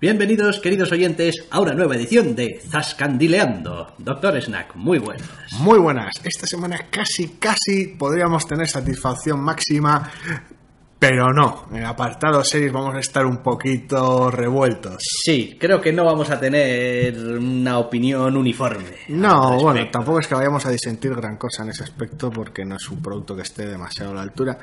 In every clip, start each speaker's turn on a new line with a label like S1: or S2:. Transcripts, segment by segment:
S1: Bienvenidos, queridos oyentes, a una nueva edición de Zascandileando. Doctor Snack, muy buenas.
S2: Muy buenas. Esta semana casi, casi podríamos tener satisfacción máxima, pero no. En apartado series vamos a estar un poquito revueltos.
S1: Sí, creo que no vamos a tener una opinión uniforme.
S2: No, bueno, tampoco es que vayamos a disentir gran cosa en ese aspecto porque no es un producto que esté demasiado a la altura.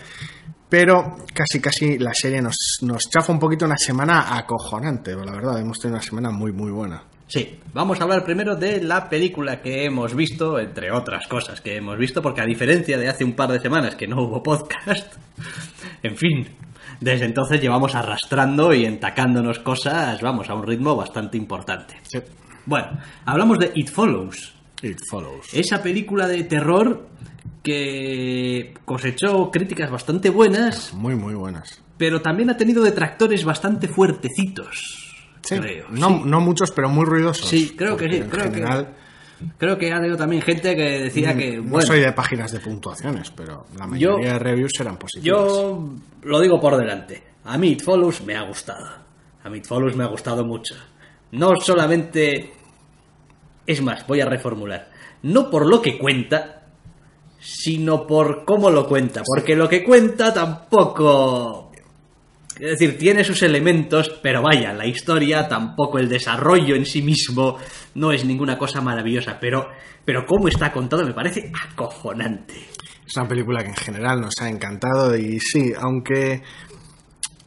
S2: Pero casi, casi la serie nos, nos chafa un poquito una semana acojonante, la verdad. Hemos tenido una semana muy, muy buena.
S1: Sí, vamos a hablar primero de la película que hemos visto, entre otras cosas que hemos visto, porque a diferencia de hace un par de semanas que no hubo podcast, en fin, desde entonces llevamos arrastrando y entacándonos cosas, vamos, a un ritmo bastante importante.
S2: Sí.
S1: Bueno, hablamos de It Follows,
S2: It follows.
S1: esa película de terror que cosechó críticas bastante buenas,
S2: Muy, muy buenas.
S1: pero también ha tenido detractores bastante fuertecitos,
S2: Sí,
S1: creo.
S2: no,
S1: sí.
S2: no muchos, pero muy ruidosos.
S1: Sí, creo que sí, creo que-
S2: general,
S1: Creo que ha habido también gente que decía que,
S2: no
S1: bueno,
S2: soy de páginas de puntuaciones, pero la mayoría de reviews eran positivas.
S1: yo lo digo por delante. A mí It Follows me ha gustado. A mí It Follows me ha gustado mucho. No solamente... Es más, voy a reformular. No por lo que cuenta, sino por cómo lo cuenta. Porque lo que cuenta tampoco... Es decir, tiene sus elementos, pero vaya, la historia, tampoco el desarrollo en sí mismo, no es ninguna cosa maravillosa. Pero, pero cómo está contado me parece acojonante.
S2: Es una película que en general nos ha encantado y sí, aunque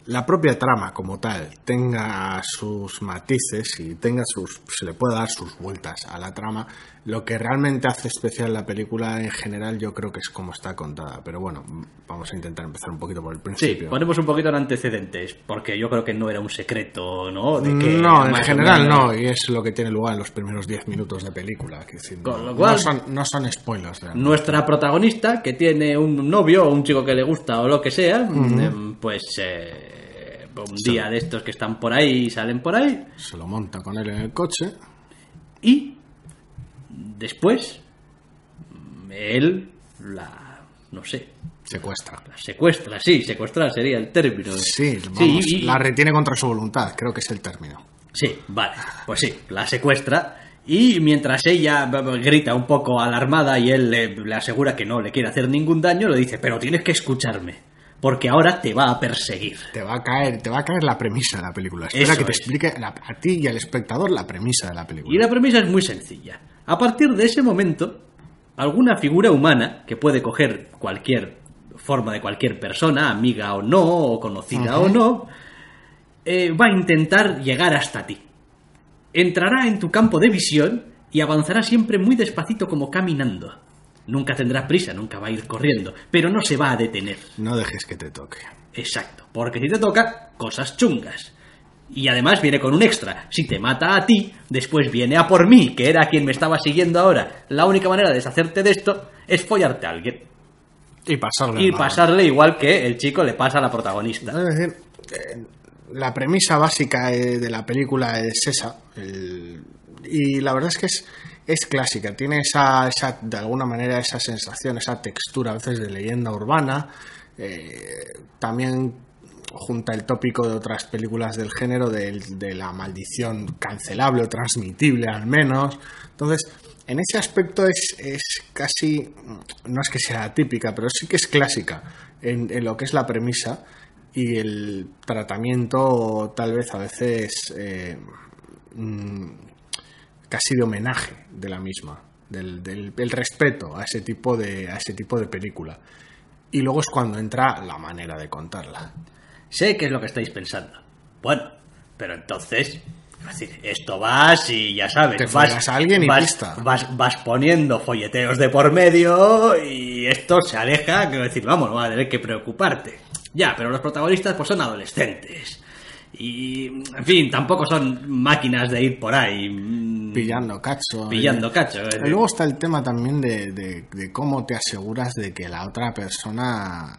S2: la propia trama como tal tenga sus matices y tenga sus se le pueda dar sus vueltas a la trama, lo que realmente hace especial la película en general yo creo que es como está contada, pero bueno, vamos a intentar empezar un poquito por el
S1: Sí,
S2: principio.
S1: ponemos un poquito en antecedentes, porque yo creo que no era un secreto, ¿no? De que
S2: no, en general
S1: menos-
S2: no, y es lo que tiene lugar en los primeros 10 minutos de película. que decir,
S1: Con lo cual-
S2: no son, no son spoilers. realmente.
S1: Nuestra protagonista, que tiene un novio o un chico que le gusta o lo que sea, em, pues eh, un día de estos que están por ahí, salen por ahí,
S2: Se lo monta con él en el coche.
S1: y después él la, no sé,
S2: Secuestra.
S1: la secuestra, sí, secuestrar sería el término.
S2: Sí, vamos,
S1: y-
S2: la retiene contra su voluntad, creo que es el término.
S1: Sí, vale, pues sí, la secuestra y mientras ella grita un poco alarmada y él le, le asegura que no le quiere hacer ningún daño, le dice, pero tienes que escucharme, porque ahora te va a perseguir.
S2: Te va a caer, te va a caer la premisa de la película. Espera
S1: Eso
S2: que te
S1: es.
S2: explique la- a ti y al espectador la premisa de la película.
S1: Y la premisa es muy sencilla. A partir de ese momento, alguna figura humana, que puede coger cualquier forma de cualquier persona, amiga o no, o conocida o no, eh, va a intentar llegar hasta ti. Entrará en tu campo de visión y avanzará siempre muy despacito como caminando. Nunca tendrá prisa, nunca va a ir corriendo, pero no se va a detener.
S2: No dejes que te toque.
S1: Exacto, porque si te toca, cosas chungas. Y además viene con un extra. Si te mata a ti, después viene a por mí, que era quien me estaba siguiendo ahora. La única manera de deshacerte de esto es follarte a alguien.
S2: Y pasarle.
S1: Y pasarle igual que el chico le pasa a la protagonista.
S2: Es decir, eh, la premisa básica eh, de la película es esa. el- y la verdad es que es, es clásica. Tiene esa, esa, de alguna manera, esa sensación, esa textura a veces de leyenda urbana. eh, también junta el tópico de otras películas del género del- de, la maldición cancelable o transmitible al menos. Entonces, en ese aspecto es, es casi, no es que sea típica, pero sí que es clásica en, en lo que es la premisa y el tratamiento tal vez a veces eh, mm, casi de homenaje de la misma, del, del- el respeto a ese tipo de a ese tipo de película. Y luego es cuando entra la manera de contarla.
S1: Sé que es lo que estáis pensando. Bueno, pero entonces... Es decir, esto vas y ya sabes,
S2: Te
S1: vas,
S2: a alguien y
S1: vas, vas, vas poniendo folleteos de por medio y esto se aleja, quiero decir, vamos, no vas a tener que preocuparte. Ya, pero los protagonistas pues son adolescentes. Y, en fin, tampoco son máquinas de ir por ahí mm,
S2: Pillando cacho.
S1: pillando cacho. es
S2: luego está el tema también de, de- de cómo te aseguras de que la otra persona,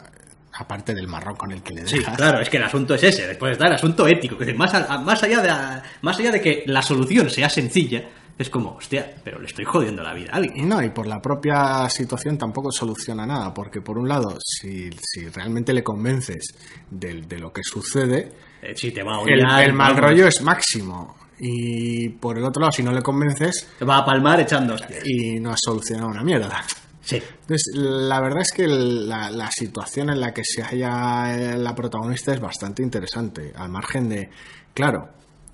S2: aparte del marrón con el que le
S1: Sí,
S2: dejas,
S1: claro, es que el asunto es ese. Después está el asunto ético. Decir, más, a- más, allá de la- más allá de que la solución sea sencilla, es como, hostia, pero le estoy jodiendo la vida a alguien.
S2: No, y por la propia situación tampoco soluciona nada, porque por un lado, si, si realmente le convences de, de lo que sucede,
S1: Eh, si te va a
S2: el,
S1: odiar,
S2: el mal rollo es máximo. Y por el otro lado, si no le convences,
S1: Te va a palmar echando hostias.
S2: y no has solucionado una mierda.
S1: Sí.
S2: Entonces, la verdad es que la, la situación en la que se halla la protagonista es bastante interesante, al margen de, claro,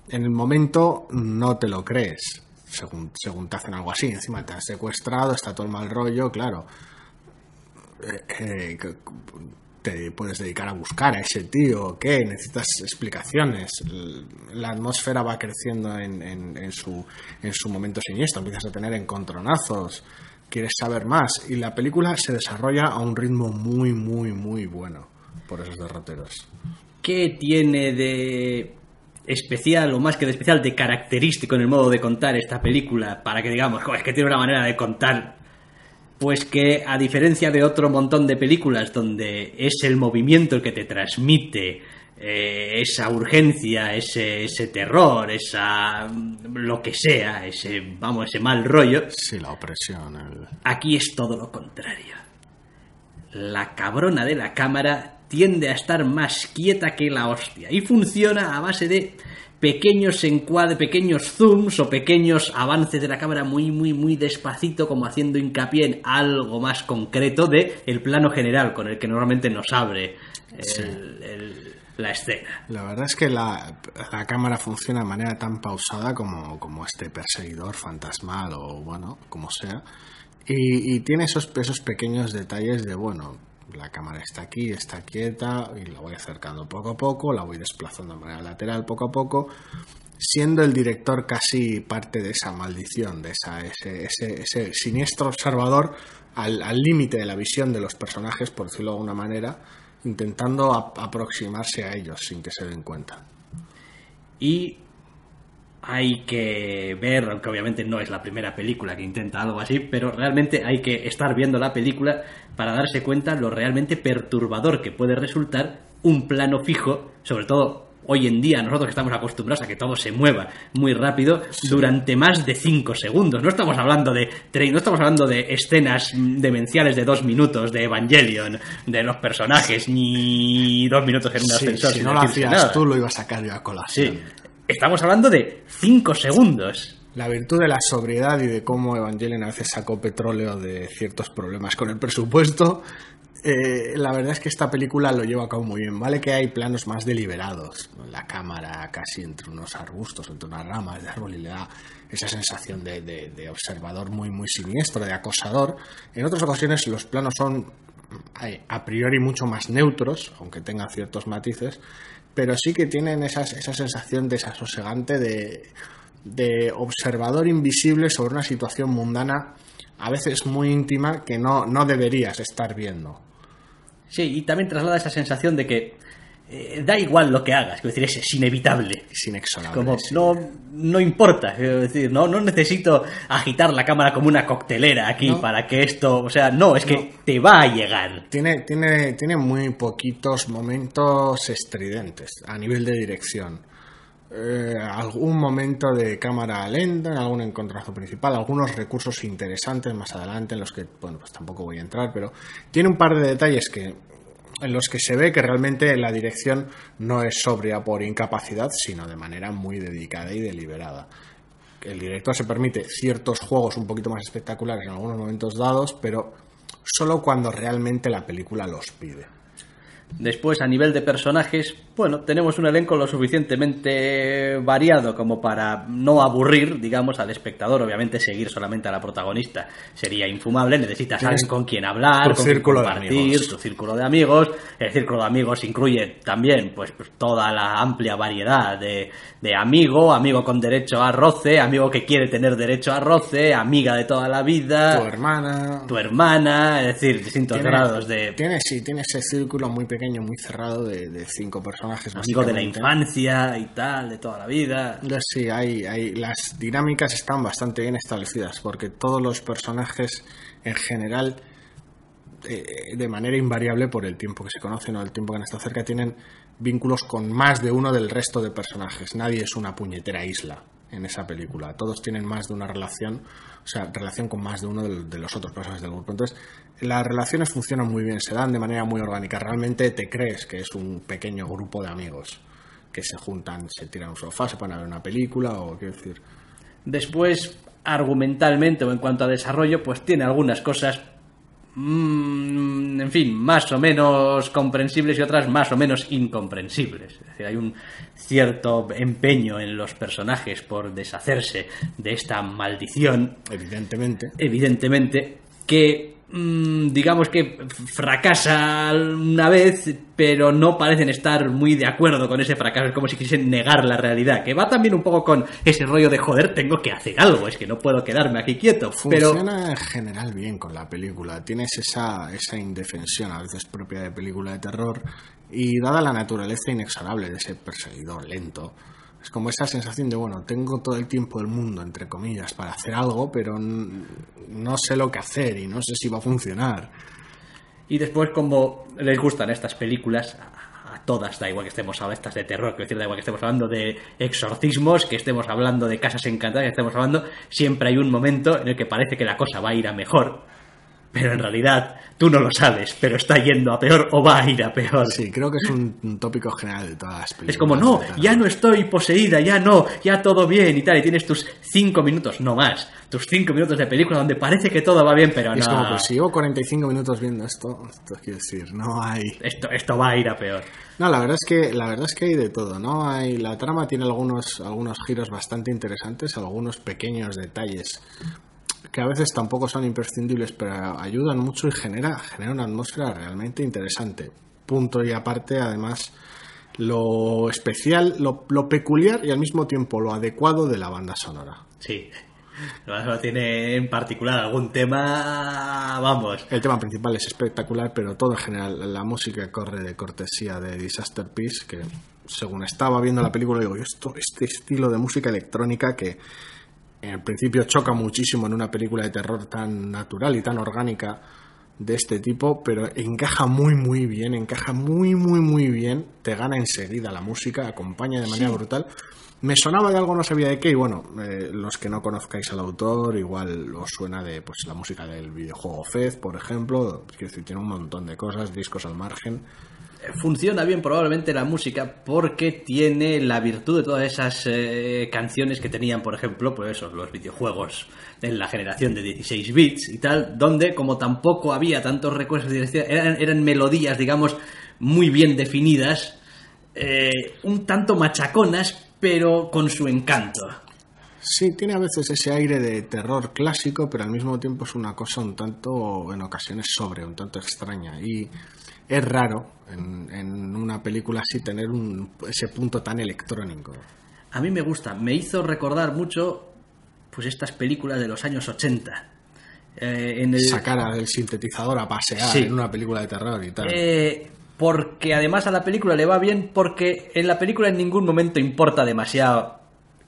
S2: en el momento no te lo crees, según, según te hacen algo así, encima te han secuestrado, está todo el mal rollo, claro. Eh, eh, puedes dedicar a buscar a ese tío, ¿qué? Necesitas explicaciones. La atmósfera va creciendo en, su, en su momento siniestro, empiezas a tener encontronazos, quieres saber más. Y la película se desarrolla a un ritmo muy, muy, muy bueno por esos derroteros.
S1: ¿Qué tiene de especial, o más que de especial, de característico en el modo de contar esta película? Para que digamos, "Jo, es que tiene una manera de contar. Pues que, a diferencia de otro montón de películas donde es el movimiento el que te transmite eh, esa urgencia, ese, ese terror, esa. lo que sea, ese, vamos, ese mal rollo,
S2: Sí, la opresión. el-
S1: Aquí es todo lo contrario. La cabrona de la cámara tiende a estar más quieta que la hostia y funciona a base de pequeños encuadres, pequeños zooms o pequeños avances de la cámara muy muy muy despacito como haciendo hincapié en algo más concreto de el plano general con el que normalmente nos abre el- el- la escena.
S2: La verdad es que la, la cámara funciona de manera tan pausada como, como este perseguidor fantasmal o bueno, como sea. Y, y tiene esos, esos pequeños detalles de, bueno, la cámara está aquí, está quieta y la voy acercando poco a poco, la voy desplazando de manera lateral poco a poco, siendo el director casi parte de esa maldición, de esa, ese, ese, siniestro observador al límite de la visión de los personajes, por decirlo de alguna manera, intentando ap- aproximarse a ellos sin que se den cuenta.
S1: Y hay que ver, aunque obviamente no es la primera película que intenta algo así, pero realmente hay que estar viendo la película para darse cuenta lo realmente perturbador que puede resultar un plano fijo, sobre todo hoy en día nosotros que estamos acostumbrados a que todo se mueva muy rápido durante más de 5 segundos. No estamos hablando de no estamos hablando de escenas demenciales de dos minutos de Evangelion, de los personajes, ni dos minutos en un
S2: Sí,
S1: ascensor.
S2: si no lo hacías
S1: nada.
S2: tú, lo iba a sacar yo a colación.
S1: Sí. Estamos hablando de 5 segundos.
S2: La virtud de la sobriedad y de cómo Evangelion a veces sacó petróleo de ciertos problemas con el presupuesto, eh, la verdad es que esta película lo lleva a cabo muy bien. Vale que hay planos más deliberados, la cámara casi entre unos arbustos, entre unas ramas de árbol y le da esa sensación de, de- de observador muy, muy siniestro, de acosador. En otras ocasiones los planos son eh, a priori mucho más neutros, aunque tengan ciertos matices, pero sí que tienen esa sensación desasosegante de, de observador invisible sobre una situación mundana, a veces muy íntima, que no, no deberías estar viendo.
S1: Sí, y también traslada esa sensación de que eh, da igual lo que hagas, quiero decir, es, es inevitable.
S2: Es inexorable.
S1: Como
S2: sí.
S1: no, no importa, quiero decir, no, no necesito agitar la cámara como una coctelera aquí
S2: No.
S1: para que esto, o sea, no, es que te va a llegar.
S2: Tiene, tiene, tiene muy poquitos momentos estridentes a nivel de dirección. Eh, algún momento de cámara lenta, en algún encontronazo principal, algunos recursos interesantes más adelante en los que, bueno, pues tampoco voy a entrar, pero tiene un par de detalles que en los que se ve que realmente la dirección no es sobria por incapacidad, sino de manera muy dedicada y deliberada. El director se permite ciertos juegos un poquito más espectaculares en algunos momentos dados, pero solo cuando realmente la película los pide.
S1: Después, a nivel de personajes, bueno, tenemos un elenco lo suficientemente variado como para no aburrir, digamos, al espectador. Obviamente, seguir solamente a la protagonista sería infumable. Necesitas
S2: Tienes
S1: alguien con quien hablar,
S2: tu
S1: con quien
S2: círculo de
S1: compartir,
S2: amigos.
S1: tu círculo de amigos. El círculo de amigos incluye también, pues, pues, toda la amplia variedad de, de amigo, amigo con derecho a roce, amigo que quiere tener derecho a roce, amiga de toda la vida,
S2: Tu hermana.
S1: tu hermana, es decir, distintos grados de
S2: Tiene, sí, tiene ese círculo muy pequeño, muy cerrado de, de cinco personajes.
S1: amigo de la infancia y tal, de toda la vida.
S2: Sí, hay, hay, las dinámicas están bastante bien establecidas porque todos los personajes en general, eh, de manera invariable por el tiempo que se conocen o el tiempo que han estado cerca, tienen vínculos con más de uno del resto de personajes. Nadie es una puñetera isla en esa película. Todos tienen más de una relación, o sea, relación con más de uno de, los otros personajes del grupo. Entonces, las relaciones funcionan muy bien, se dan de manera muy orgánica. Realmente te crees que es un pequeño grupo de amigos que se juntan, se tiran un sofá, se ponen a ver una película o quiero decir.
S1: Después, argumentalmente o en cuanto a desarrollo, pues tiene algunas cosas, mm, en fin, más o menos comprensibles y otras más o menos incomprensibles. Es decir, hay un cierto empeño en los personajes por deshacerse de esta maldición,
S2: Evidentemente.
S1: evidentemente, que digamos que fracasa una vez, pero no parecen estar muy de acuerdo con ese fracaso. Es como si quisiesen negar la realidad, que va también un poco con ese rollo de joder, tengo que hacer algo, es que no puedo quedarme aquí quieto. Pero
S2: Funciona en general bien con la película. Tienes esa, esa indefensión a veces propia de película de terror y dada la naturaleza inexorable de ese perseguidor lento, es como esa sensación de, bueno, tengo todo el tiempo del mundo, entre comillas, para hacer algo, pero no sé lo que hacer y no sé si va a funcionar.
S1: Y después, como les gustan estas películas, a todas, da igual que estemos hablando estas de terror, quiero decir, da igual que estemos hablando de exorcismos, que estemos hablando de casas encantadas, que estemos hablando, siempre hay un momento en el que parece que la cosa va a ir a mejor, pero en realidad tú no lo sabes, pero está yendo a peor o va a ir a peor.
S2: Sí, creo que es un, tópico general de todas las películas.
S1: Es como, no, ya no estoy poseída, ya no, ya todo bien y tal, y tienes tus cinco minutos, no más, tus cinco minutos de película donde parece que todo va bien, pero no.
S2: es como, pues si llevo 45 minutos viendo esto, esto quiero decir, no hay...
S1: esto, esto va a ir a peor.
S2: No, la verdad es que la verdad es que hay de todo, ¿no? Hay la trama tiene algunos algunos giros bastante interesantes, algunos pequeños detalles que a veces tampoco son imprescindibles, pero ayudan mucho y genera genera una atmósfera realmente interesante. Punto y aparte, además lo especial, lo, lo peculiar y al mismo tiempo lo adecuado de la banda sonora.
S1: Sí. No tiene en particular algún tema, vamos.
S2: El tema principal es espectacular, pero todo en general, la música corre de cortesía de Disaster Piece, que según estaba viendo la película, digo, esto, este estilo de música electrónica que en principio choca muchísimo en una película de terror tan natural y tan orgánica de este tipo, pero encaja muy muy bien, encaja muy muy muy bien, te gana enseguida la música, acompaña de manera brutal. Me sonaba de algo, no sabía de qué, y bueno, eh, los que no conozcáis al autor, igual os suena de pues la música del videojuego Fez, por ejemplo, quiero decir, tiene un montón de cosas, discos al margen.
S1: Funciona bien probablemente la música porque tiene la virtud de todas esas eh, canciones que tenían, por ejemplo, pues eso, los videojuegos en la generación de 16 bits y tal, donde como tampoco había tantos recursos eran, eran melodías, digamos, muy bien definidas, eh, un tanto machaconas, pero con su encanto.
S2: Sí, tiene a veces ese aire de terror clásico, pero al mismo tiempo es una cosa un tanto, en ocasiones, sobre, un tanto extraña. Y es raro en, en una película así tener un, ese punto tan electrónico.
S1: A mí me gusta, me hizo recordar mucho pues estas películas de los años 80. Eh, en el,
S2: Sacar al sintetizador a pasear
S1: Sí.
S2: en una película de terror y tal.
S1: Eh, porque además a la película le va bien porque en la película en ningún momento importa demasiado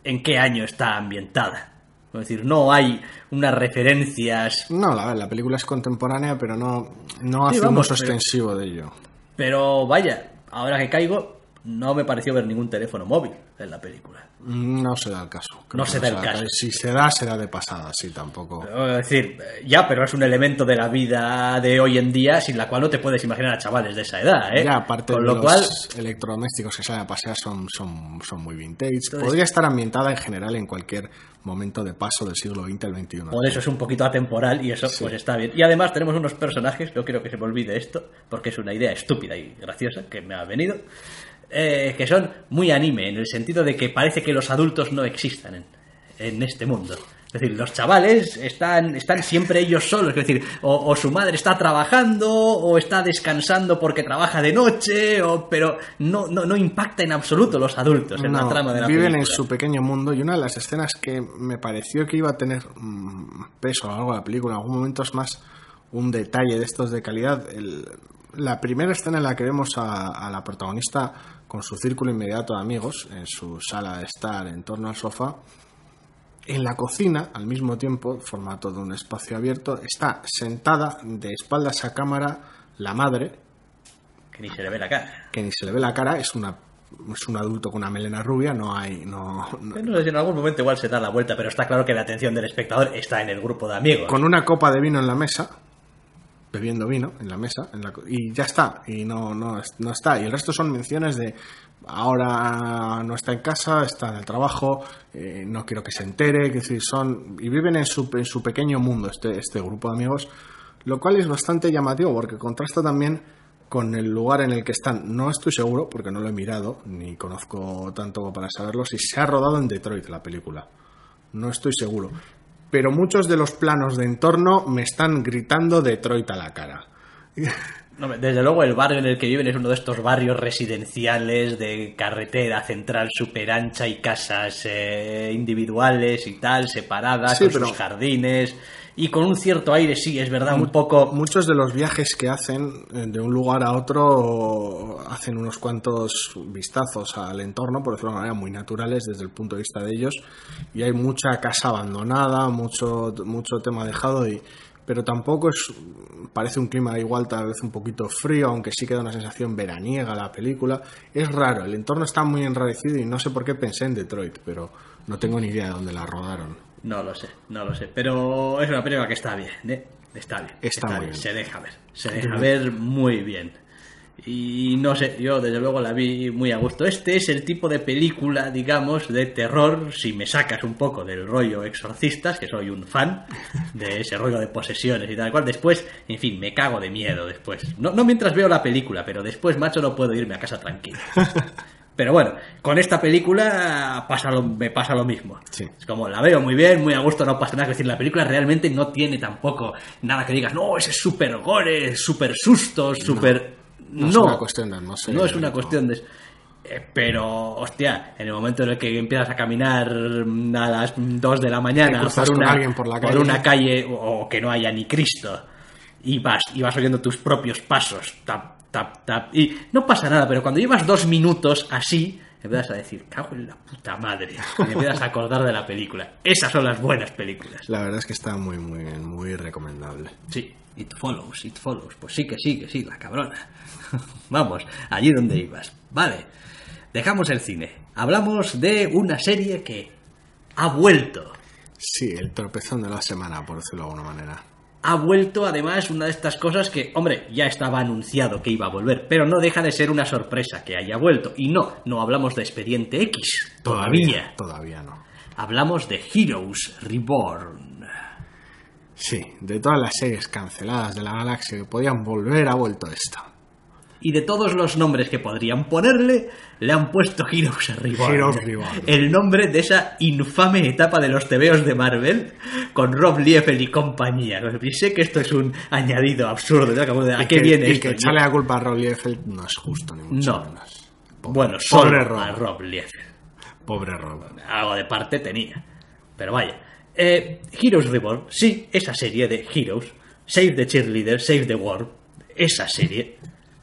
S1: en qué año está ambientada. Es decir, no hay unas referencias,
S2: No, la, la película es contemporánea, pero no, no
S1: Sí,
S2: hace un uso
S1: pero-
S2: extensivo de ello.
S1: pero vaya, ahora que caigo, no me pareció ver ningún teléfono móvil en la película.
S2: No se da el caso.
S1: No se da el caso.
S2: Si se da, será de pasada, sí, tampoco.
S1: Es decir, eh, ya, pero es un elemento de la vida de hoy en día sin la cual no te puedes imaginar a chavales de esa edad, ¿eh?
S2: Ya, aparte
S1: Con
S2: de
S1: lo
S2: los
S1: cual,
S2: electrodomésticos que salen a pasear son, son, son muy vintage.
S1: Entonces-
S2: Podría estar ambientada en general en cualquier momento de paso del siglo XX al XXI.
S1: Por eso es un poquito atemporal y eso pues está bien. Y además tenemos unos personajes, no quiero que se me olvide esto, porque es una idea estúpida y graciosa que me ha venido, eh, que son muy anime, en el sentido de que parece que los adultos no existan en, en este mundo. Es decir, los chavales están, están siempre ellos solos, es decir, o, o su madre está trabajando, o está descansando porque trabaja de noche, o, pero no, no, no impacta en absoluto los adultos en la
S2: No,
S1: trama de la
S2: viven
S1: película.
S2: en su pequeño mundo y una de las escenas que me pareció que iba a tener mm, peso a lo largo de la película, en algún momento es más un detalle de estos de calidad. El- la primera escena en la que vemos a, a la protagonista con su círculo inmediato de amigos en su sala de estar en torno al sofá, en la cocina, al mismo tiempo, formato de un espacio abierto, está sentada de espaldas a cámara la madre,
S1: Que ni se le ve la cara.
S2: que ni se le ve la cara, es una es un adulto con una melena rubia, no hay no, no-
S1: No sé si en algún momento igual se da la vuelta, pero está claro que la atención del espectador está en el grupo de amigos.
S2: con una copa de vino en la mesa bebiendo vino en la mesa en la y ya está, y no, no, es- no está. Y el resto son menciones de ahora no está en casa, está en el trabajo, eh, no quiero que se entere, que decir, son y viven en su, en su pequeño mundo este, este grupo de amigos, lo cual es bastante llamativo porque contrasta también con el lugar en el que están. No estoy seguro, porque no lo he mirado, ni conozco tanto para saberlo, si se ha rodado en Detroit la película. No estoy seguro. Pero muchos de los planos de entorno me están gritando Detroit a la cara.
S1: No, Desde luego el barrio en el que viven es uno de estos barrios residenciales de carretera central super ancha y casas eh, individuales y tal, separadas,
S2: Sí,
S1: con
S2: pero-
S1: sus jardines y con un cierto aire, sí, es verdad, un poco...
S2: Muchos de los viajes que hacen eh, de un lugar a otro hacen unos cuantos vistazos al entorno, por decirlo de una manera, muy naturales desde el punto de vista de ellos. Y hay mucha casa abandonada, mucho, mucho tema dejado, y, pero tampoco es. Parece un clima igual, tal vez un poquito frío, aunque sí queda una sensación veraniega la película. Es raro, el entorno está muy enrarecido y no sé por qué pensé en Detroit, pero no tengo ni idea de dónde la rodaron.
S1: No lo sé, no lo sé, pero es una película que está bien, ¿eh? Está bien.
S2: Está muy bien.
S1: Se deja ver, se deja ver muy bien. Y no sé, yo desde luego la vi muy a gusto. Este es el tipo de película, digamos, de terror, si me sacas un poco del rollo exorcistas, que soy un fan de ese rollo de posesiones y tal cual. Después, en fin, me cago de miedo después. No, no mientras veo la película, pero después, macho, no puedo irme a casa tranquilo. Pero bueno, con esta película pasa lo- me pasa lo mismo.
S2: Sí.
S1: Es como la veo muy bien, muy a gusto, no pasa nada. Es decir, la película realmente no tiene tampoco nada que digas, no, ese es súper gore, súper sustos, súper.
S2: no
S1: No,
S2: es una cuestión de atmósfera,
S1: No es una cuestión de. eh, Pero, hostia, en el momento en el que empiezas a caminar mm, a las 2 de la mañana por una,
S2: alguien por la calle.
S1: una calle o que no haya ni Cristo y vas, y vas oyendo tus propios pasos, tap, tap, tap, y no pasa nada, pero cuando llevas dos minutos así, empiezas a decir, cago en la puta madre, y empiezas a acordar de la película. Esas son las buenas películas.
S2: La verdad es que está muy, muy, muy recomendable.
S1: Sí, it follows, it follows. Pues sí que sí, que sí, la cabrona. Vamos, allí donde ibas. Vale, dejamos el cine. Hablamos de una serie que ha vuelto.
S2: Sí, el tropezón de la semana, por decirlo de alguna manera.
S1: Ha vuelto además una de estas cosas que, hombre, ya estaba anunciado que iba a volver, pero no deja de ser una sorpresa que haya vuelto. Y no, no hablamos de Expediente X, todavía.
S2: Todavía no.
S1: Hablamos de Heroes Reborn.
S2: Sí, de todas las series canceladas de la galaxia que podían volver, ha vuelto esta.
S1: Y de todos los nombres que podrían ponerle, le han puesto Heroes Reborn.
S2: Heroes Reborn.
S1: El nombre de esa infame etapa de los tebeos de Marvel con Rob Liefeld y compañía. Y sé que esto es un añadido absurdo. ¿no? Como de, ¿A
S2: Y
S1: qué
S2: que-
S1: viene
S2: y
S1: esto?
S2: que echarle la culpa a Rob Liefeld no es justo, ni mucho
S1: No.
S2: menos.
S1: Bueno,
S2: Pobre
S1: solo
S2: Rob.
S1: a Rob Liefeld.
S2: Pobre Rob.
S1: Algo de parte tenía. Pero vaya. Eh, Heroes Reborn, sí, esa serie de Heroes. Save the Cheerleader, Save the World. Esa serie.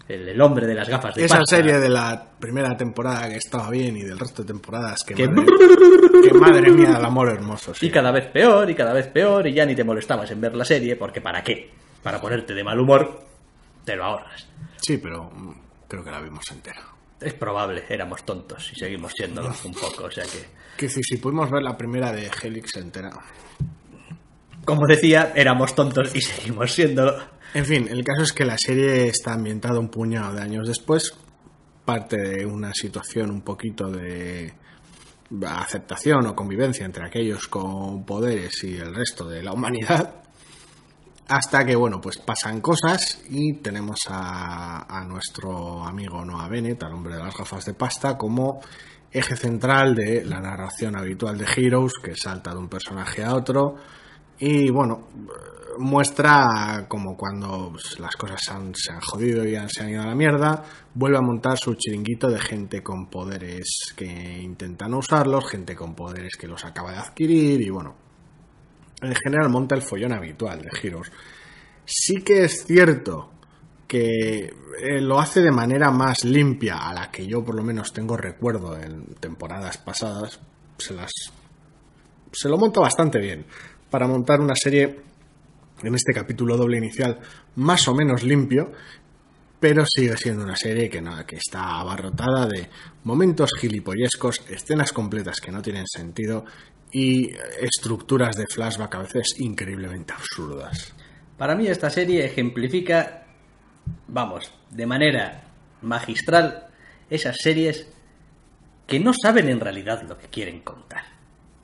S1: El, el hombre de las gafas de
S2: Esa
S1: pasta.
S2: serie de la primera temporada que estaba bien y del resto de temporadas que,
S1: Que-
S2: madre, que madre mía, el amor hermoso. sí.
S1: Y cada vez peor, y cada vez peor, y ya ni te molestabas en ver la serie, porque ¿para qué? Para ponerte de mal humor, te lo ahorras.
S2: Sí, pero mm, creo que la vimos entera.
S1: Es probable, éramos tontos y seguimos siéndolo un poco, o sea que...
S2: Que si, si pudimos ver la primera de Helix entera.
S1: Como decía, éramos tontos y seguimos siéndolo.
S2: En fin, el caso es que la serie está ambientada un puñado de años después, parte de una situación un poquito de aceptación o convivencia entre aquellos con poderes y el resto de la humanidad, hasta que, bueno, pues pasan cosas y tenemos a, a nuestro amigo Noah Bennett, al hombre de las gafas de pasta, como eje central de la narración habitual de Heroes, que salta de un personaje a otro, y bueno, muestra como cuando las cosas se han, jodido y han- se han ido a la mierda, vuelve a montar su chiringuito de gente con poderes que intentan usarlos, gente con poderes que los acaba de adquirir y bueno, en general monta el follón habitual de Heroes. Sí que es cierto que eh, lo hace de manera más limpia a la que yo por lo menos tengo recuerdo en temporadas pasadas, se las se lo monta bastante bien para montar una serie en este capítulo doble inicial más o menos limpio, pero sigue siendo una serie que, está abarrotada de momentos gilipollescos, escenas completas que no tienen sentido y estructuras de flashback a veces increíblemente absurdas.
S1: Para mí esta serie ejemplifica, vamos, de manera magistral esas series que no saben en realidad lo que quieren contar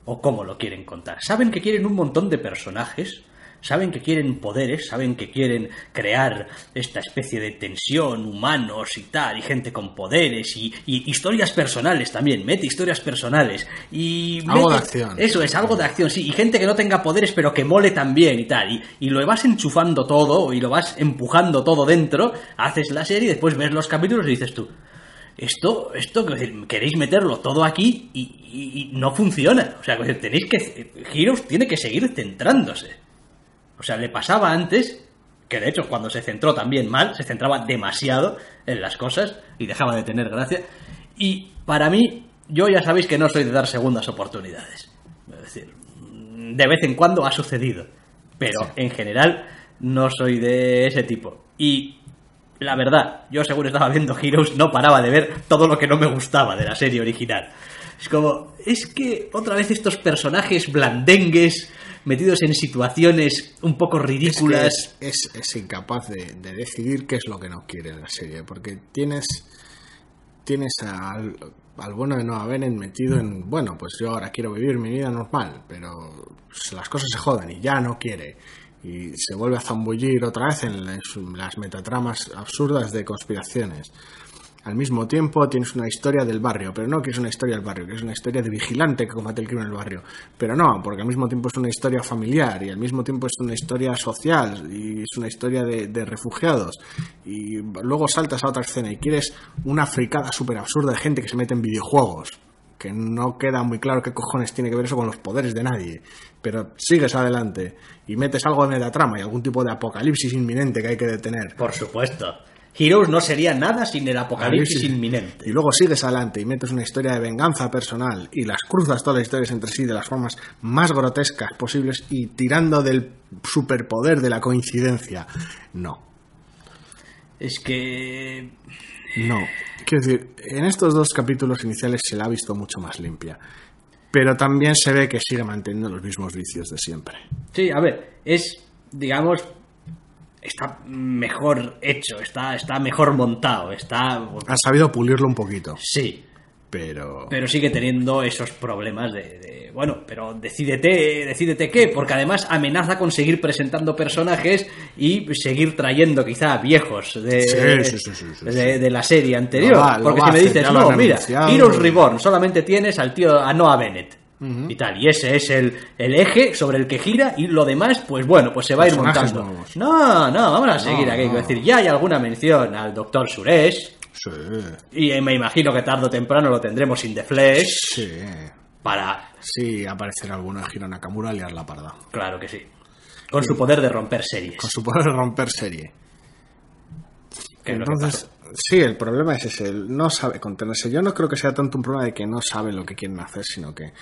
S1: o cómo lo quieren contar. Saben que quieren un montón de personajes, saben que quieren poderes, saben que quieren crear esta especie de tensión, humanos y tal, y gente con poderes, y, y historias personales también, mete historias personales, y...
S2: Algo
S1: mete-
S2: de acción.
S1: Eso es, algo de acción, sí, y gente que no tenga poderes pero que mole también y tal, y, y lo vas enchufando todo, y lo vas empujando todo dentro, haces la serie, y después ves los capítulos y dices tú, esto, esto que- queréis meterlo todo aquí y, y- y no funciona. O sea, tenéis que. Heroes tiene que seguir centrándose. O sea, le pasaba antes, que de hecho cuando se centró también mal, se centraba demasiado en las cosas y dejaba de tener gracia. Y para mí, yo ya sabéis que no soy de dar segundas oportunidades. Es decir, de vez en cuando ha sucedido. Pero en general no soy de ese tipo. Y la verdad, yo según estaba viendo Heroes no paraba de ver todo lo que no me gustaba de la serie original. Es como, es que otra vez estos personajes blandengues metidos en situaciones un poco
S2: Es, que
S1: ridículas.
S2: es, es- es incapaz de, de decidir qué es lo que no quiere en la serie, porque tienes tienes al, al bueno de Noah Bennett metido en, bueno, pues yo ahora quiero vivir mi vida normal, pero las cosas se jodan y ya no quiere. Y se vuelve a zambullir otra vez en las, metatramas absurdas de conspiraciones. Al mismo tiempo tienes una historia del barrio, pero no que es una historia del barrio, que es una historia de vigilante que combate el crimen en el barrio. Pero no, porque al mismo tiempo es una historia familiar y al mismo tiempo es una historia social y es una historia de, de refugiados. Y luego saltas a otra escena y quieres una fricada súper absurda de gente que se mete en videojuegos. Que no queda muy claro qué cojones tiene que ver eso con los poderes de nadie. Pero sigues adelante y metes algo de metatrama y algún tipo de apocalipsis inminente que hay que detener.
S1: Por supuesto. Heroes no sería nada sin el apocalipsis
S2: Apocalipsis.
S1: inminente.
S2: Y luego sigues adelante y metes una historia de venganza personal y las cruzas todas las historias entre sí de las formas más grotescas posibles y tirando del superpoder de la coincidencia. No,
S1: Es que...
S2: no. Quiero decir, en estos dos capítulos iniciales se la ha visto mucho más limpia. Pero también se ve que sigue manteniendo los mismos vicios de siempre.
S1: Sí, a ver, es, digamos, está mejor hecho, está, está mejor montado, está...
S2: Ha sabido pulirlo un poquito,
S1: Sí,
S2: pero...
S1: pero sigue teniendo esos problemas de, de, bueno, pero decídete, decídete qué, porque además amenaza con seguir presentando personajes y seguir trayendo quizá viejos de,
S2: Sí, sí, sí, sí, sí,
S1: de, de la serie anterior.
S2: Va-
S1: porque si me dices, no, mira. Heroes Reborn, solamente tienes al tío, a Noah Bennett. Y tal, y ese es el, el eje sobre el que gira y lo demás, pues bueno, pues se va a ir montando.
S2: nuevos.
S1: No, no, vamos a seguir
S2: No,
S1: aquí.
S2: no.
S1: Quiero decir, ya hay alguna mención al Doctor Suresh,
S2: Sí,
S1: y me imagino que tarde o temprano lo tendremos in the flesh
S2: sí.
S1: para...
S2: Sí, aparecerá alguna Hiro Nakamura a liar la parda.
S1: Claro que sí. Con su poder de romper series.
S2: Con su poder de romper serie. Entonces, sí, el problema es ese, el no sabe contenerse. Yo no creo que sea tanto un problema de que no saben lo que quieren hacer, sino que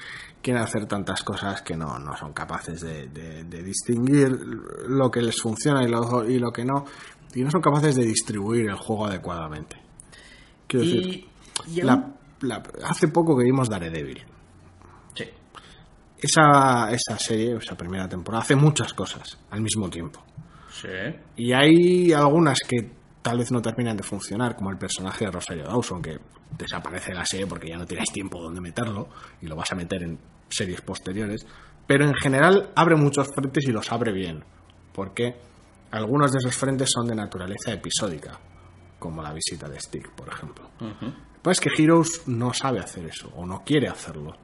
S2: quieren hacer tantas cosas que no, no son capaces de, de- de distinguir lo que les funciona y lo, y lo que no, y no son capaces de distribuir el juego adecuadamente. Quiero decir,
S1: Y, y
S2: la-
S1: aún-
S2: la- hace poco que vimos Daredevil.
S1: Sí.
S2: Esa, esa serie, esa primera temporada, hace muchas cosas al mismo tiempo.
S1: Sí.
S2: Y hay algunas que tal vez no terminan de funcionar, como el personaje de Rosario Dawson, que desaparece de la serie porque ya no tienes tiempo donde meterlo y lo vas a meter en series posteriores. Pero en general abre muchos frentes y los abre bien, porque algunos de esos frentes son de naturaleza episódica, como la visita de Stick, por ejemplo. Pues es que Heroes no sabe hacer eso, o no quiere hacerlo.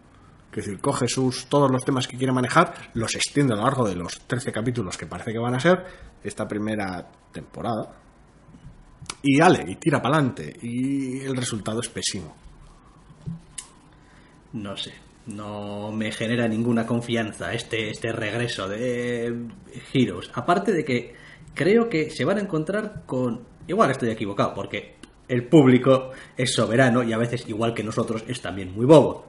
S2: Es decir, coge sus, todos los temas que quiere manejar, los extiende a lo largo de los 13 capítulos que parece que van a ser esta primera temporada. Y ale, y tira para adelante. Y el resultado es pésimo.
S1: No sé. No me genera ninguna confianza este, este regreso de Heroes. Aparte de que creo que se van a encontrar con... Igual estoy equivocado, porque el público es soberano y a veces, igual que nosotros, es también muy bobo.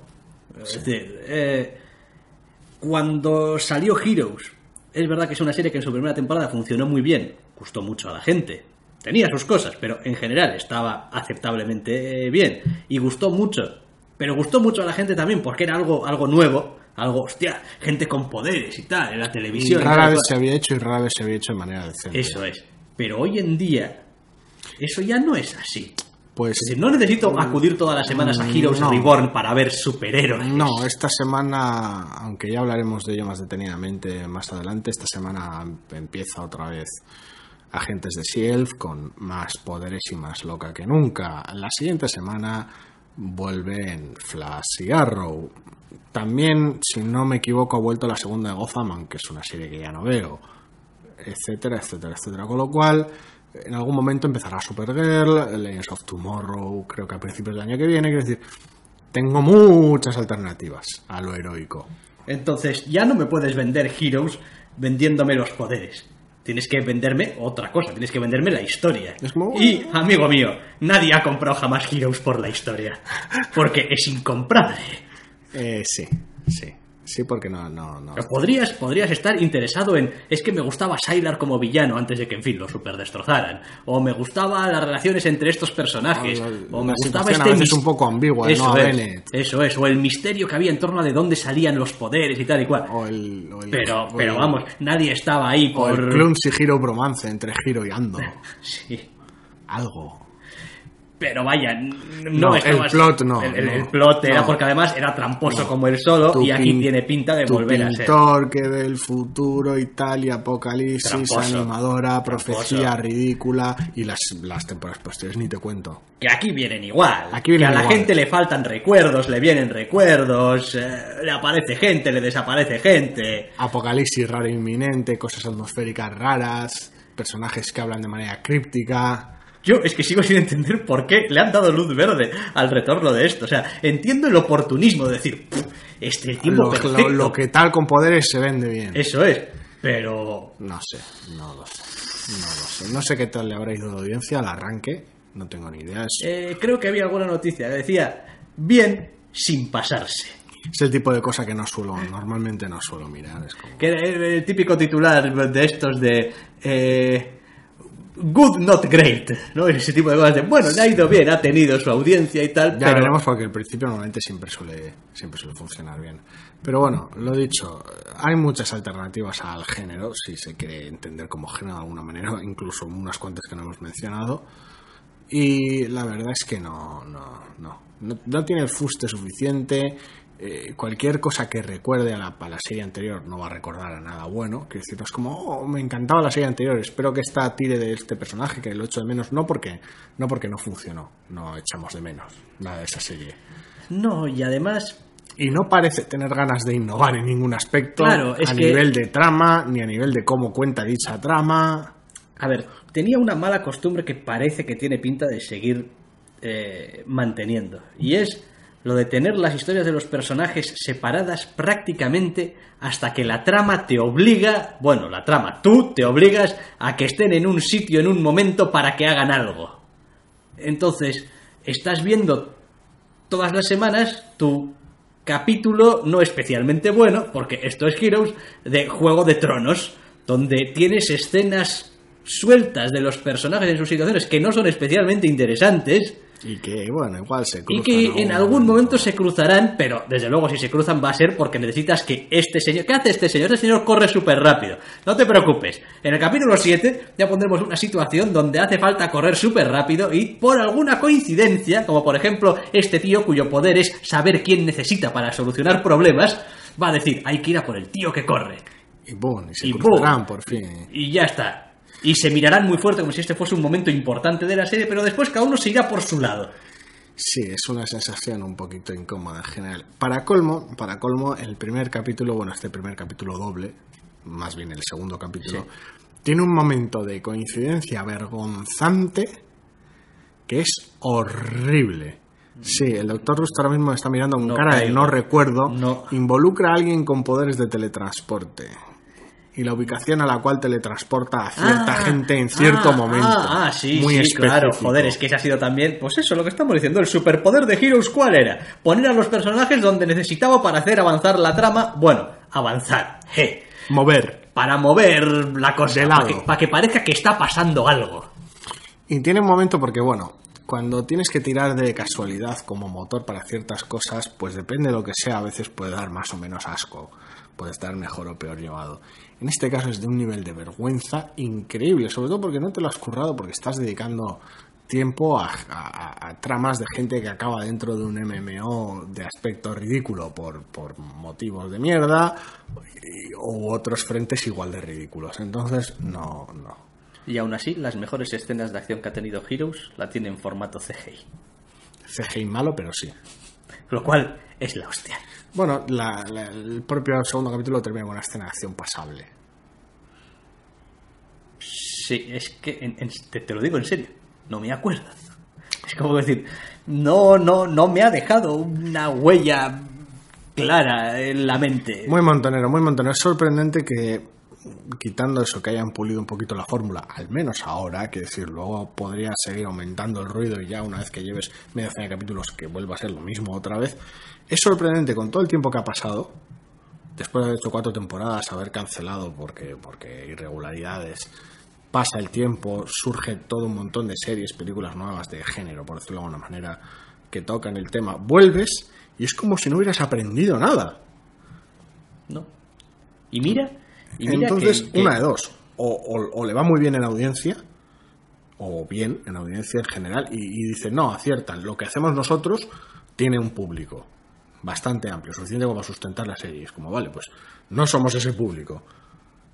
S1: Es decir, eh, cuando salió Heroes, es verdad que es una serie que en su primera temporada funcionó muy bien, gustó mucho a la gente. Tenía sus cosas, pero en general estaba aceptablemente bien y gustó mucho. Pero gustó mucho a la gente también porque era algo, algo nuevo, algo, hostia, gente con poderes y tal, en la televisión. y
S2: rara vez se había hecho y rara vez se había hecho de manera decente.
S1: Eso es. Pero hoy en día, eso ya no es así.
S2: Pues
S1: Es decir, no necesito acudir todas las semanas a
S2: Mm,
S1: Heroes
S2: no.
S1: Reborn para ver superhéroes.
S2: No, esta semana, aunque ya hablaremos de ello más detenidamente más adelante, esta semana empieza otra vez Agentes de S.H.I.E.L.D. con más poderes y más loca que nunca. La siguiente semana vuelven Flash y Arrow. También, si no me equivoco, ha vuelto la segunda de Gotham, aunque es una serie que ya no veo, etcétera, etcétera, etcétera. Con lo cual, en algún momento empezará Supergirl, Legends of Tomorrow, creo que a principios del año que viene, quiero decir, tengo muchas alternativas a lo heroico.
S1: Entonces ya no me puedes vender Heroes vendiéndome los poderes. Tienes que venderme otra cosa, tienes que venderme la historia.
S2: Como-
S1: Y, amigo mío, nadie ha comprado jamás Heroes por la historia. Porque es incomprable.
S2: Eh, sí, sí, sí, porque no, no, no.
S1: Pero podrías, podrías estar interesado en. Es que me gustaba Sylar como villano antes de que, en fin, lo superdestrozaran. O me gustaba las relaciones entre estos personajes.
S2: O
S1: me gustaba este
S2: a veces un poco ambigua,
S1: Eso
S2: ¿no?
S1: Es. Eso es. O el misterio que había en torno a de dónde salían los poderes y tal y cual.
S2: O el, o el-
S1: Pero, pero
S2: el-
S1: vamos, nadie estaba ahí
S2: O el
S1: por.
S2: Clumsy Hero Bromance entre Hero y Ando.
S1: Sí.
S2: Algo.
S1: Pero vaya, no,
S2: No, el plot no,
S1: El, el- el plot era
S2: no.
S1: porque además era tramposo
S2: No.
S1: como él solo y aquí
S2: pin-
S1: tiene pinta de volver a ser.
S2: pintor que ve el futuro y tal, y apocalipsis,
S1: Tramposo.
S2: animadora, profecía
S1: Tramposo.
S2: ridícula, y las, las temporadas posteriores ni te cuento.
S1: Que aquí vienen igual.
S2: Aquí vienen
S1: que a la
S2: igual.
S1: gente le faltan recuerdos, le vienen recuerdos, eh, le aparece gente, le desaparece gente.
S2: Apocalipsis raro e inminente, cosas atmosféricas raras, personajes que hablan de manera críptica.
S1: Yo es que sigo sin entender por qué le han dado luz verde al retorno de esto. O sea, entiendo el oportunismo de decir, "Pff, este el tiempo
S2: Lo,
S1: perfecto.
S2: lo- lo que tal con poderes se vende bien.
S1: Eso es. Pero
S2: No sé, no lo sé. No lo sé. No sé qué tal le habrá ido la audiencia al arranque. No tengo ni idea.
S1: Eh, creo que había alguna noticia que decía, bien sin pasarse.
S2: es el tipo de cosa que no suelo, normalmente no suelo mirar. Es como...
S1: Que el, el típico titular de estos de... eh, Good, not great, ¿no? Ese tipo de cosas de, bueno, le ha ido bien, ha tenido su audiencia y tal,
S2: Ya
S1: pero
S2: veremos porque el principio normalmente siempre suele, siempre suele funcionar bien. Pero bueno, lo dicho, hay muchas alternativas al género, si se quiere entender como género de alguna manera, incluso unas cuantas que no hemos mencionado. Y la verdad es que no, no, no. No, no tiene el fuste suficiente. Eh, cualquier cosa que recuerde a la, a la serie anterior no va a recordar a nada bueno. Que es como, oh, me encantaba la serie anterior, espero que esta tire de este personaje, que lo echo de menos. No porque, no porque no funcionó, no echamos de menos nada de esa serie.
S1: no, y además
S2: Y no parece tener ganas de innovar en ningún aspecto,
S1: Claro, es
S2: a
S1: que-
S2: nivel de trama, ni a nivel de cómo cuenta dicha trama.
S1: A ver, tenía una mala costumbre que parece que tiene pinta de seguir eh, manteniendo. Y es lo de tener las historias de los personajes separadas prácticamente hasta que la trama te obliga, bueno, la trama, tú te obligas a que estén en un sitio en un momento para que hagan algo. Entonces, estás viendo todas las semanas tu capítulo no especialmente bueno, porque esto es Heroes, de Juego de Tronos, donde tienes escenas sueltas de los personajes en sus situaciones que no son especialmente interesantes
S2: Y que, bueno, igual se
S1: y que en algún momento se cruzarán, pero desde luego si se cruzan va a ser porque necesitas que este señor... ¿Qué hace este señor? Este señor corre súper rápido. No te preocupes. En el capítulo 7 ya pondremos una situación donde hace falta correr súper rápido y por alguna coincidencia, como por ejemplo este tío cuyo poder es saber quién necesita para solucionar problemas, va a decir, hay que ir a por el tío que corre.
S2: Y boom, y se
S1: Y
S2: cruzarán
S1: boom.
S2: por fin.
S1: Y ya está. Y se mirarán muy fuerte como si este fuese un momento importante de la serie, pero después cada uno se irá por su lado.
S2: Sí, es una sensación un poquito incómoda en general. Para colmo, para colmo, el primer capítulo, bueno, este primer capítulo doble, más bien el segundo capítulo, tiene un momento de coincidencia vergonzante que es horrible. Sí, el doctor Rusto ahora mismo está mirando con
S1: No
S2: cara de no recuerdo.
S1: No.
S2: Involucra a alguien con poderes de teletransporte. Y la ubicación a la cual teletransporta a cierta
S1: Ah,
S2: gente en cierto
S1: ah,
S2: momento.
S1: Ah, ah, sí,
S2: muy
S1: sí, claro. Joder, es que ese ha sido también, pues eso, lo que estamos diciendo. El superpoder de Heroes, ¿cuál era? Poner a los personajes donde necesitaba para hacer avanzar la trama. Bueno, avanzar, je.
S2: Mover.
S1: Para mover la cosa,
S2: De
S1: para que, para que parezca que está pasando algo.
S2: Y tiene un momento porque, bueno, cuando tienes que tirar de casualidad como motor para ciertas cosas, pues depende de lo que sea, a veces puede dar más o menos asco, puede estar mejor o peor llevado. En este caso es de un nivel de vergüenza increíble, sobre todo porque no te lo has currado, porque estás dedicando tiempo a, a- a tramas de gente que acaba dentro de un MMO de aspecto ridículo por, por motivos de mierda y- u otros frentes igual de ridículos. Entonces, no, no.
S1: Y aún así, las mejores escenas de acción que ha tenido Heroes la tiene en formato CGI.
S2: CGI malo, pero sí.
S1: Lo cual es la hostia.
S2: Bueno, la- la- el propio segundo capítulo termina con una escena de acción pasable.
S1: Sí, es que en- en- te, te lo digo en serio, no me acuerdo. Es como decir, no, no, no me ha dejado una huella clara en la mente.
S2: Muy montonero, muy montonero. Es sorprendente que, quitando eso, que hayan pulido un poquito la fórmula, al menos ahora, que decir, luego podría seguir aumentando el ruido y ya una vez que lleves media docena de capítulos que vuelva a ser lo mismo otra vez. Es sorprendente con todo el tiempo que ha pasado, después de haber hecho cuatro temporadas, haber cancelado porque, porque irregularidades, pasa el tiempo, surge todo un montón de series, películas nuevas de género, por decirlo de alguna manera, que tocan el tema. Vuelves y es como si no hubieras aprendido nada.
S1: ¿No? Y mira, y
S2: Entonces,
S1: que- que-
S2: una de dos. O, o- o le va muy bien en audiencia, o bien en audiencia en general, y, y dice, no, aciertan, lo que hacemos nosotros tiene un público bastante amplio, suficiente como para sustentar la serie. Es como, vale, pues no somos ese público.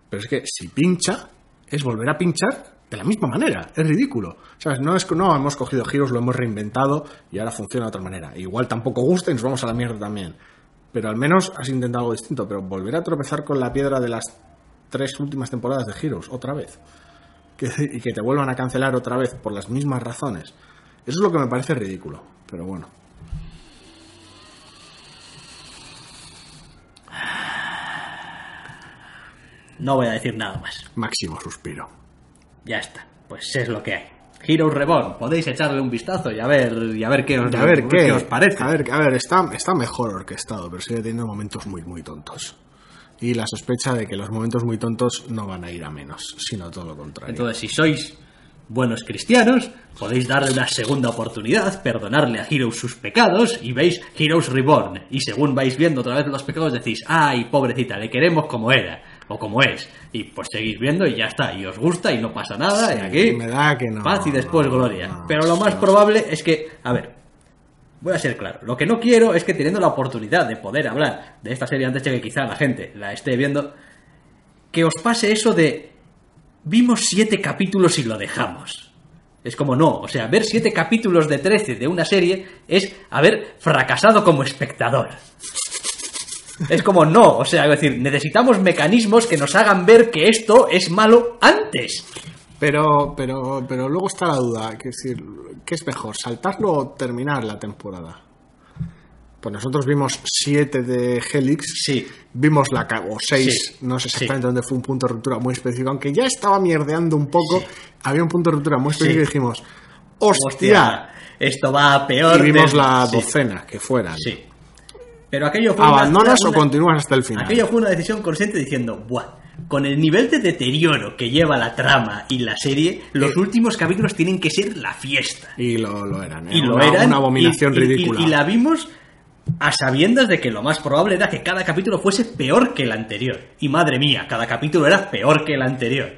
S2: Pero es que si pincha, es volver a pinchar de la misma manera. Es ridículo. ¿Sabes? No es que no hemos cogido giros, lo hemos reinventado y ahora funciona de otra manera. Igual tampoco gusta y nos vamos a la mierda también. Pero al menos has intentado algo distinto. Pero volver a tropezar con la piedra de las tres últimas temporadas de Heroes otra vez. Que- y que te vuelvan a cancelar otra vez por las mismas razones. Eso es lo que me parece ridículo. Pero bueno.
S1: No voy a decir nada más.
S2: Máximo suspiro.
S1: Ya está. Pues es lo que hay. Heroes Reborn, podéis echarle un vistazo y a ver, y a ver qué os,
S2: A ver qué,
S1: os parece.
S2: A ver, a ver está, está mejor orquestado, pero sigue teniendo momentos muy, muy tontos. Y la sospecha de que los momentos muy tontos no van a ir a menos, sino todo lo contrario.
S1: Entonces, si sois buenos cristianos, podéis darle una segunda oportunidad, perdonarle a Heroes sus pecados y veis Heroes Reborn. Y según vais viendo otra vez los pecados, decís, ay, pobrecita, le queremos como era o como es. Y pues seguís viendo y ya está, y os gusta y no pasa nada, y aquí
S2: me da que no,
S1: paz y después
S2: no,
S1: gloria.
S2: no,
S1: Pero lo más probable es que, a ver, Voy a ser claro. Lo que no quiero es que teniendo la oportunidad de poder hablar de esta serie antes de que quizá la gente la esté viendo, que os pase eso de vimos siete capítulos y lo dejamos. Es como no, o sea, ver siete capítulos de 13 de una serie es haber fracasado como espectador. Es como no, o sea, es decir, necesitamos mecanismos que nos hagan ver que esto es malo antes.
S2: Pero, pero, pero luego está la duda, que es decir, ¿qué es mejor, saltarlo o terminar la temporada? Pues nosotros vimos siete de Helix,
S1: Sí.
S2: vimos la o seis,
S1: Sí.
S2: no sé
S1: Sí.
S2: exactamente dónde fue un punto de ruptura muy específico, aunque ya estaba mierdeando un poco, había un punto de ruptura muy específico y dijimos, ¡hostia!
S1: esto va a peor.
S2: Y vimos
S1: de-
S2: la docena que fueran.
S1: Sí. Pero aquello fue una-
S2: ¿Abandonas
S1: una-
S2: o continúas hasta el final?
S1: Aquello fue una decisión consciente diciendo, buah, con el nivel de deterioro que lleva la trama y la serie, los últimos capítulos tienen que ser la fiesta.
S2: Y lo, lo eran, ¿eh?
S1: Y lo
S2: una,
S1: eran.
S2: Una abominación
S1: y- y- y-
S2: ridícula.
S1: Y, la vimos a sabiendas de que lo más probable era que cada capítulo fuese peor que el anterior. Y madre mía, cada capítulo era peor que el anterior.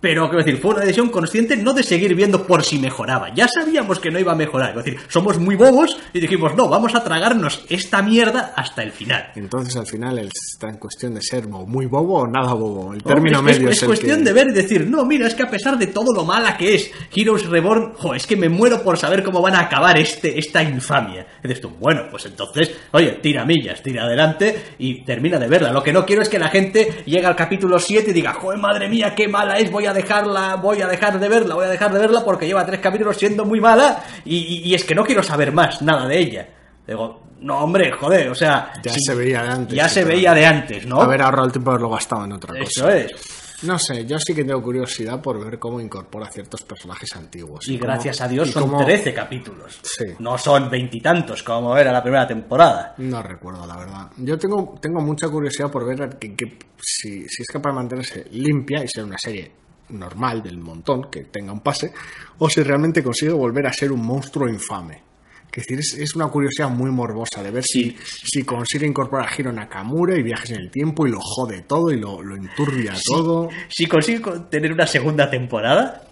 S1: Pero, quiero decir, fue una decisión consciente no de seguir viendo por si mejoraba. Ya sabíamos que no iba a mejorar. Es decir, somos muy bobos y dijimos, no, vamos a tragarnos esta mierda hasta el final.
S2: Entonces al final está en cuestión de ser muy bobo o nada bobo. El
S1: ¿no?
S2: término
S1: es,
S2: medio
S1: es-
S2: es,
S1: es cuestión
S2: que-
S1: de ver y decir, no, mira, es que a pesar de todo lo mala que es Heroes Reborn, jo, es que me muero por saber cómo van a acabar este, esta infamia. Y dices tú, bueno, pues entonces, oye, tira millas, tira adelante y termina de verla. Lo que no quiero es que la gente llegue al capítulo 7 y diga, joder, madre mía, qué mala es, voy a dejarla, voy a dejar de verla, voy a dejar de verla porque lleva tres capítulos siendo muy mala y, y- y es que no quiero saber más, nada de ella. Digo, no, hombre, joder, o sea...
S2: Ya se veía de antes.
S1: Ya se veía de antes, ¿no?
S2: Haber ahorrado el tiempo de haberlo gastado en otra
S1: Eso
S2: cosa.
S1: es.
S2: No sé, yo sí que tengo curiosidad por ver cómo incorpora ciertos personajes antiguos.
S1: Y gracias a Dios son
S2: cómo-
S1: 13 capítulos.
S2: Sí.
S1: No son veintitantos como era la primera temporada.
S2: No recuerdo, la verdad. Yo tengo, tengo mucha curiosidad por ver que, que- si, si es capaz de mantenerse limpia y ser una serie normal, del montón, que tenga un pase, o si realmente consigue volver a ser un monstruo infame. Que decir, es, es una curiosidad muy morbosa de ver si, si consigue incorporar a Hiro Nakamura y viajes en el tiempo y lo jode todo y lo, lo enturbia todo.
S1: Si consigo tener una segunda temporada,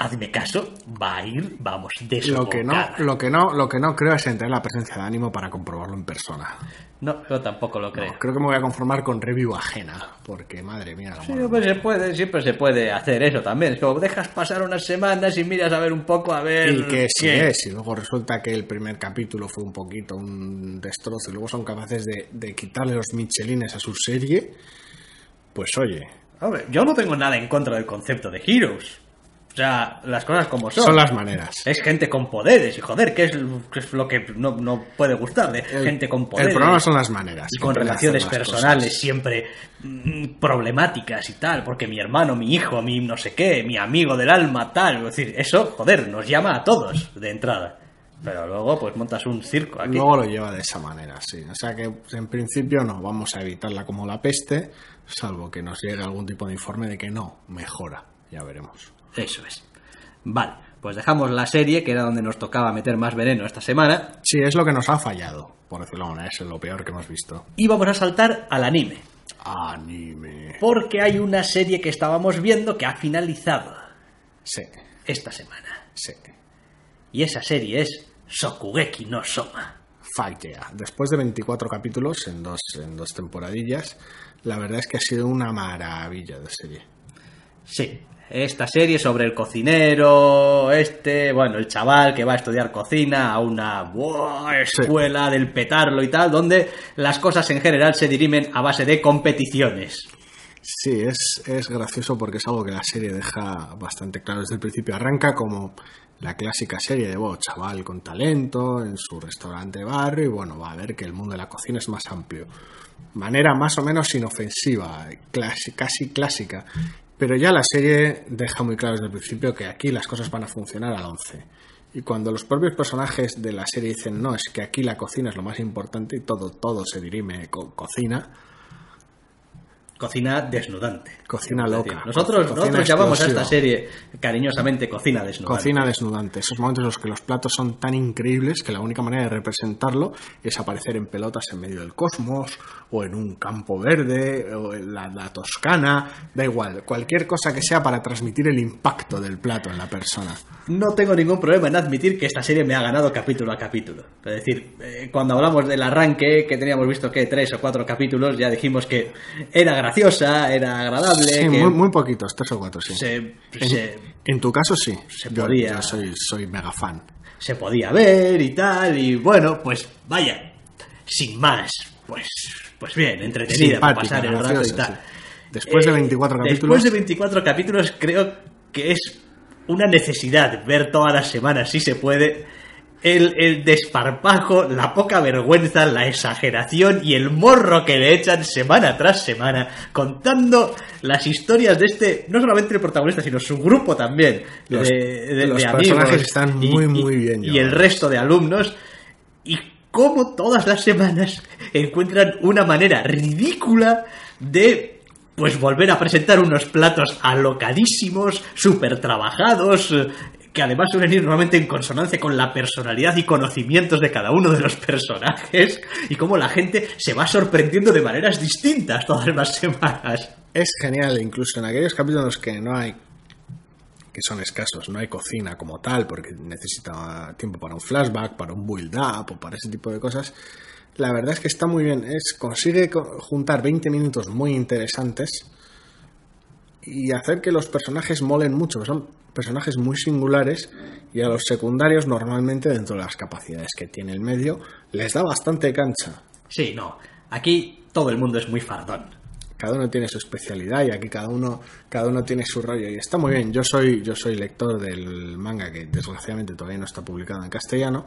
S1: hazme caso, va a ir, vamos,
S2: Lo que no, lo que no, lo que no creo es entrar la presencia de ánimo para comprobarlo en persona.
S1: No, yo tampoco lo creo.
S2: No, creo que me voy a conformar con review ajena, porque madre mía, la
S1: Sí, pues se puede, siempre se puede hacer eso también. Es como dejas pasar unas semanas y miras a ver un poco a ver.
S2: Y que si
S1: qué.
S2: es, y luego resulta que el primer capítulo fue un poquito un destrozo y luego son capaces de, de quitarle los michelines a su serie, pues oye,
S1: Hombre, yo no tengo nada en contra del concepto de Heroes. O sea, las cosas como son.
S2: son las maneras.
S1: Es gente con poderes y joder, ¿qué es, lo que no, no puede gustar de
S2: El-
S1: gente con poderes?
S2: El problema son las maneras.
S1: y con relaciones personales
S2: cosas.
S1: siempre mm, problemáticas y tal, porque mi hermano, mi hijo, mi no sé qué, mi amigo del alma, tal, es decir, eso, joder, nos llama a todos de entrada. Pero luego, pues montas un circo aquí.
S2: Luego lo lleva de esa manera, sí. O sea que en principio no, vamos a evitarla como la peste, salvo que nos llegue algún tipo de informe de que no, mejora. Ya veremos.
S1: Eso es. Vale, pues dejamos la serie, que era donde nos tocaba meter más veneno esta semana,
S2: Sí, es lo que nos ha fallado, por decirlo de manera, es lo peor que hemos visto.
S1: y vamos a saltar al anime.
S2: Anime.
S1: Porque hay una serie que estábamos viendo que ha finalizado
S2: Sí,
S1: esta semana.
S2: sí.
S1: Y esa serie es Sokugeki no Soma.
S2: Yeah. Después de 24 capítulos en dos, en dos temporadillas, la verdad es que ha sido una maravilla de serie.
S1: Sí, esta serie sobre el cocinero, este, bueno, el chaval que va a estudiar cocina a una buah, escuela del petarlo y tal, donde las cosas en general se dirimen a base de competiciones.
S2: Sí, es, es gracioso porque es algo que la serie deja bastante claro desde el principio. Arranca como la clásica serie de bueno, chaval con talento en su restaurante barrio y bueno, va a ver que el mundo de la cocina es más amplio. Manera más o menos inofensiva, casi clásica. Pero ya la serie deja muy claro desde el principio que aquí las cosas van a funcionar al 11. Y cuando los propios personajes de la serie dicen no, es que aquí la cocina es lo más importante y todo, todo se dirime con cocina,
S1: Cocina desnudante.
S2: Cocina loca.
S1: Nosotros,
S2: Cocina
S1: nosotros llamamos a esta serie cariñosamente cocina desnudante.
S2: Cocina desnudante. Esos momentos en los que los platos son tan increíbles que la única manera de representarlo es aparecer en pelotas en medio del cosmos, o en un campo verde, o en la, la Toscana, da igual. Cualquier cosa que sea para transmitir el impacto del plato en la persona.
S1: No tengo ningún problema en admitir que esta serie me ha ganado capítulo a capítulo. Es decir, eh, cuando hablamos del arranque, que teníamos visto que tres o cuatro capítulos, ya dijimos que era graciosa, era agradable,
S2: Sí,
S1: que
S2: muy, muy poquitos, tres o cuatro, sí.
S1: se,
S2: En,
S1: se-
S2: en tu caso, sí.
S1: se
S2: yo,
S1: podía-
S2: yo soy, soy mega fan.
S1: se podía ver y tal, y bueno, pues vaya, sin más, pues, pues bien, entretenida para pasar el rato y tal.
S2: Después de 24 capítulos-
S1: Después de 24 capítulos creo que es una necesidad ver todas las semanas, si se puede, el, el desparpajo, la poca vergüenza, la exageración y el morro que le echan semana tras semana, contando las historias de este, no solamente el protagonista, sino su grupo también,
S2: Los-
S1: de, de-
S2: los
S1: de
S2: personajes
S1: amigos
S2: están
S1: y-
S2: muy,
S1: y-
S2: muy bien
S1: Y el
S2: llevados.
S1: resto de alumnos, y cómo todas las semanas encuentran una manera ridícula de pues volver a presentar unos platos alocadísimos, súper trabajados, que además suelen ir normalmente en consonancia con la personalidad y conocimientos de cada uno de los personajes, y cómo la gente se va sorprendiendo de maneras distintas todas las semanas.
S2: Es genial, incluso en aquellos capítulos que no hay, son escasos, no hay cocina como tal, porque necesita tiempo para un flashback, para un build-up o para ese tipo de cosas. La verdad es que está muy bien, es, consigue co- juntar 20 minutos muy interesantes y hacer que los personajes molen mucho, son personajes muy singulares y a los secundarios normalmente dentro de las capacidades que tiene el medio les da bastante cancha.
S1: Sí, no, aquí todo el mundo es muy fardón.
S2: Cada uno tiene su especialidad y aquí cada uno cada uno tiene su rollo. Y está muy bien. Yo soy yo soy lector del manga que desgraciadamente todavía no está publicado en castellano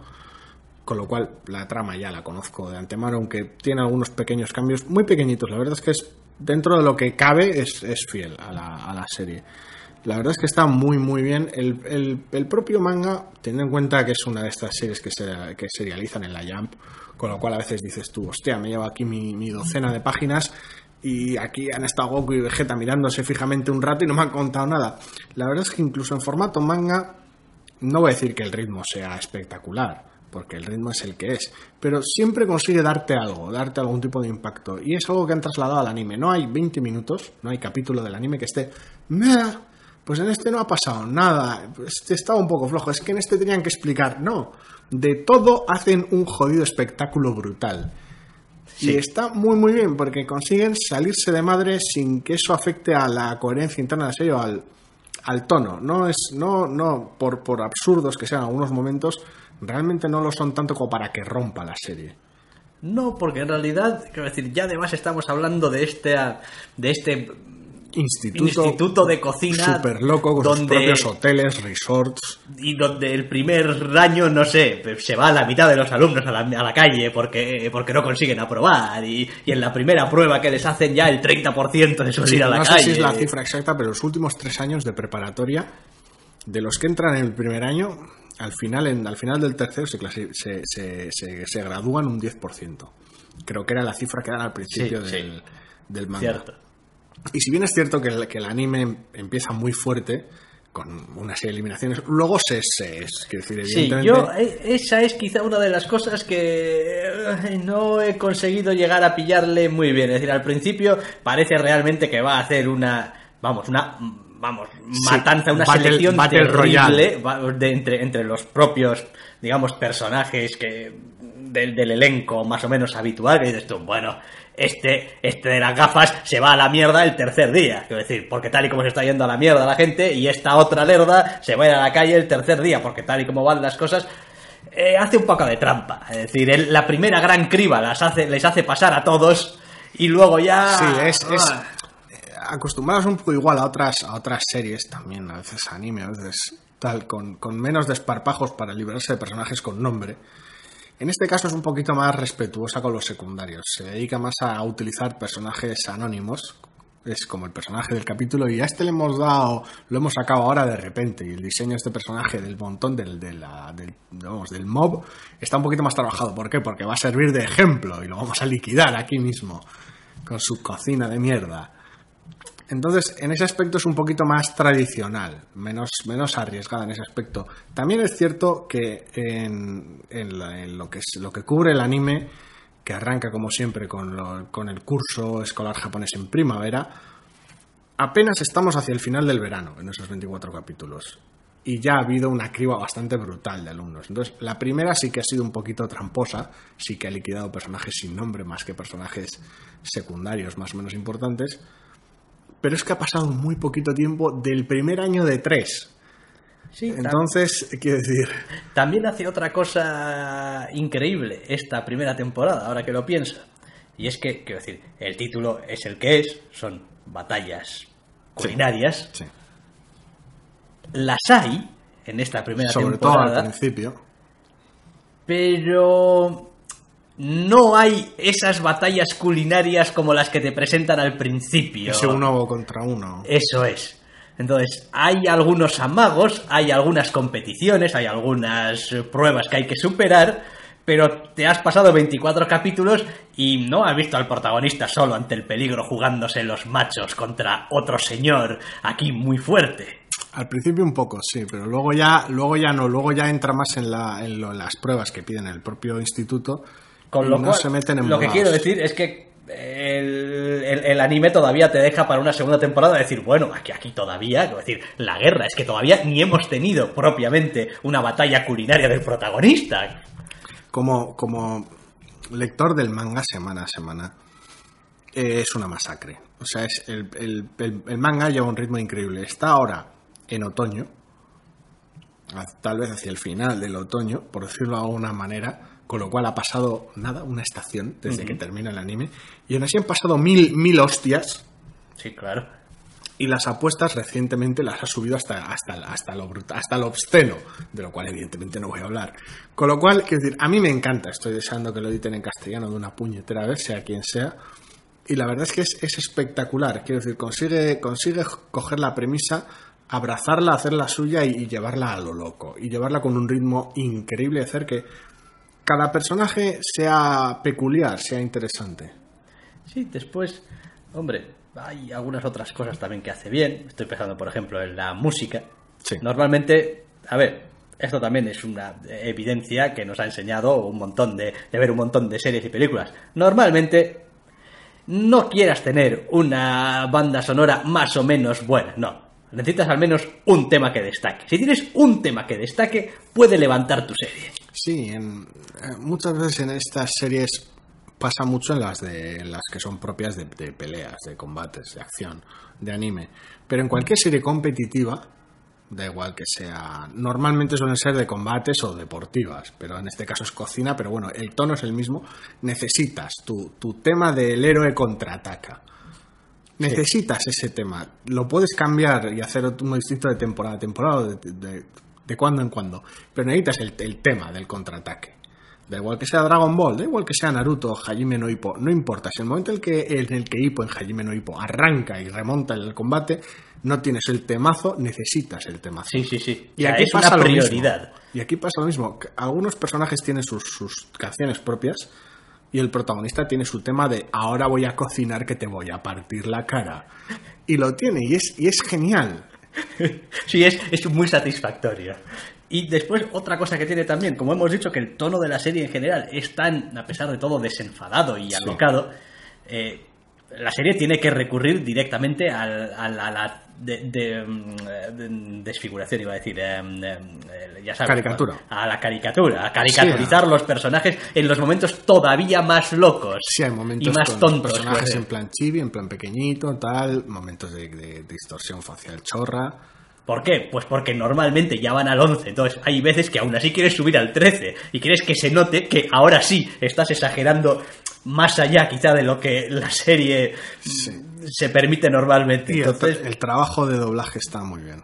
S2: con lo cual la trama ya la conozco de antemano aunque tiene algunos pequeños cambios muy pequeñitos. La verdad es que es dentro de lo que cabe es, es fiel a la, serie. La verdad es que está muy muy bien. El, el- propio manga teniendo en cuenta que es una de estas series que se que serializan en la Jump con lo cual a veces dices tú hostia me llevo aquí mi docena de páginas y aquí han estado Goku y Vegeta mirándose fijamente un rato y no me han contado nada. La verdad es que incluso en formato manga, no voy a decir que el ritmo sea espectacular, porque el ritmo es el que es, pero siempre consigue darte algo, darte algún tipo de impacto. Y es algo que han trasladado al anime. No hay 20 minutos, no hay capítulo del anime que esté... "Meh, Pues en este no ha pasado nada, este estaba un poco flojo, es que en este tenían que explicar. No, de todo hacen un jodido espectáculo brutal. Y está muy muy bien porque consiguen salirse de madre sin que eso afecte a la coherencia interna de la serie o al, al tono. No es, no, no, por, por absurdos que sean algunos momentos, realmente no lo son tanto como para que rompa la serie.
S1: No, porque en realidad, quiero decir, ya además estamos hablando de este, de este
S2: Instituto,
S1: instituto de cocina
S2: super loco con sus
S1: donde
S2: propios hoteles, resorts.
S1: y donde el primer año, no sé, se va la mitad de los alumnos a la, a la calle porque, porque no consiguen aprobar y, y en la primera prueba que les hacen ya el 30% de su
S2: Sí,
S1: a la
S2: no
S1: calle.
S2: sé si es la cifra exacta, pero los últimos tres años de preparatoria, de los que entran en el primer año, al final, en, al final del tercero se, se, se, se- se gradúan un 10%. Creo que era la cifra que eran al principio
S1: Sí, sí.
S2: del, del manga.
S1: Cierto.
S2: Y si bien es cierto que el, que el anime empieza muy fuerte, con una serie de eliminaciones, luego se... se es, quiero decir,
S1: Sí, yo, eh, esa es quizá una de las cosas que eh, no he conseguido llegar a pillarle muy bien. Es decir, al principio parece realmente que va a hacer una, vamos, una, vamos, matanza, una
S2: Battle-
S1: selección
S2: Battle
S1: terrible de entre, entre los propios, digamos, personajes que del, del elenco más o menos habitual. Que dices tú, bueno, este, este de las gafas se va a la mierda el tercer día. Quiero decir, porque tal y como se está yendo a la mierda la gente, y esta otra lerda se va a ir a la calle el tercer día, porque tal y como van las cosas, eh, hace un poco de trampa. Es decir, él- la primera gran criba las hace, les hace pasar a todos, y luego ya.
S2: Sí, es, es
S1: Ah.
S2: acostumbrados un poco igual a otras, a otras series también, a veces anime, a veces tal, con, con menos desparpajos para librarse de personajes con nombre. En este caso es un poquito más respetuosa con los secundarios. Se dedica más a utilizar personajes anónimos. Es como el personaje del capítulo y a este le hemos dado, lo hemos sacado ahora de repente. Y el diseño de este personaje del montón del, del, vamos, del mob está un poquito más trabajado. ¿Por qué? Porque va a servir de ejemplo y lo vamos a liquidar aquí mismo con su cocina de mierda. Entonces, en ese aspecto es un poquito más tradicional, menos, menos arriesgada en ese aspecto. También es cierto que en, lo, que es, lo que cubre el anime, que arranca como siempre con, con el curso escolar japonés en primavera, apenas estamos hacia el final del verano en esos 24 capítulos. Y ya ha habido una criba bastante brutal de alumnos. Entonces, la primera sí que ha sido un poquito tramposa, sí que ha liquidado personajes sin nombre más que personajes secundarios más o menos importantes. Pero es que ha pasado muy poquito tiempo del primer año de tres.
S1: Sí,
S2: Entonces, quiero decir,
S1: También hace otra cosa increíble esta primera temporada, ahora que lo pienso. Y es que, quiero decir, el título es el que es, son batallas culinarias.
S2: sí,
S1: Las hay en esta primera
S2: sobre todo al
S1: temporada,
S2: principio.
S1: pero no hay esas batallas culinarias como las que te presentan al principio.
S2: Ese uno contra uno.
S1: Eso es. Entonces, hay algunos amagos, hay algunas competiciones, hay algunas pruebas que hay que superar, pero te has pasado 24 capítulos y no has visto al protagonista solo ante el peligro jugándose los machos contra otro señor aquí muy fuerte.
S2: Al principio un poco, sí, pero luego ya, luego ya no, luego ya entra más en, la, en, lo- en las pruebas que piden el propio instituto.
S1: Con lo
S2: no
S1: cual,
S2: se meten en
S1: lo que quiero decir es que el, el- el anime todavía te deja para una segunda temporada decir, bueno, aquí, aquí todavía, decir, la guerra, es que todavía ni hemos tenido propiamente una batalla culinaria del protagonista.
S2: Como, como lector del manga semana a semana, eh, es una masacre. O sea, es el, el- manga lleva un ritmo increíble. Está ahora en otoño, tal vez hacia el final del otoño, por decirlo de alguna manera, con lo cual ha pasado nada, una estación desde que termina el anime, y aún así han pasado mil, mil hostias,
S1: Sí, claro.
S2: y las apuestas recientemente las ha subido hasta, hasta, hasta, lo, hasta lo obsceno, de lo cual evidentemente no voy a hablar. Con lo cual, quiero decir, a mí me encanta, estoy deseando que lo editen en castellano de una puñetera vez, sea quien sea, y la verdad es que es, es espectacular, quiero decir, consigue, consigue coger la premisa, abrazarla, hacerla suya y, y llevarla a lo loco, y llevarla con un ritmo increíble, hacer que cada personaje sea peculiar, sea interesante.
S1: Sí, después hombre, hay algunas otras cosas también que hace bien. Estoy pensando, por ejemplo, en la música.
S2: Sí.
S1: Normalmente, a ver, esto también es una evidencia que nos ha enseñado un montón de, de ver un montón de series y películas. Normalmente, no quieras tener una banda sonora más o menos buena, no. Necesitas al menos un tema que destaque. Si tienes un tema que destaque, puede levantar tu serie.
S2: Sí, en, eh, muchas veces en estas series pasa mucho en las de las que son propias de, de peleas, de combates, de acción, de anime. Pero en cualquier serie competitiva, da igual que sea. Normalmente suelen ser de combates o deportivas, pero en este caso es cocina, pero bueno, el tono es el mismo. Necesitas tu, tu tema del héroe contraataca. Necesitas ese tema. Lo puedes cambiar y hacer uno distinto de temporada a temporada, o de, de, de cuando en cuando. Pero necesitas el, el tema del contraataque. Da igual que sea Dragon Ball, da igual que sea Naruto o Hajime no Ippo, no importa. Si el momento en el que, en el que Ippo en Hajime no Ippo arranca y remonta el combate, no tienes el temazo, necesitas el temazo.
S1: Sí, sí, sí.
S2: Y
S1: O sea,
S2: aquí
S1: es
S2: pasa
S1: una
S2: lo mismo.
S1: prioridad.
S2: Y aquí pasa lo mismo. Algunos personajes tienen sus, sus canciones propias y el protagonista tiene su tema de ahora voy a cocinar que te voy a partir la cara. Y lo tiene y es, y es genial.
S1: Sí, es, es muy satisfactorio. Y después, otra cosa que tiene también, como hemos dicho, que el tono de la serie en general es tan, a pesar de todo, desenfadado y alocado, eh, la serie tiene que recurrir directamente al- a a la de- de, mm, de- desfiguración, iba a decir, eh, eh, ya sabes,
S2: Caricatura.
S1: A la caricatura, a caricaturizar los personajes en los momentos todavía más locos
S2: Sí, hay momentos
S1: y más
S2: con
S1: tontos.
S2: personajes
S1: puede ser.
S2: en plan chibi, en plan pequeñito, tal, momentos de, de distorsión facial chorra.
S1: ¿Por qué? Pues porque normalmente ya van al 11, entonces hay veces que aún así quieres subir al 13 y quieres que se note que ahora sí estás exagerando más allá quizá de lo que la serie se permite normalmente.
S2: Y el,
S1: Entonces,
S2: el trabajo de doblaje está muy bien.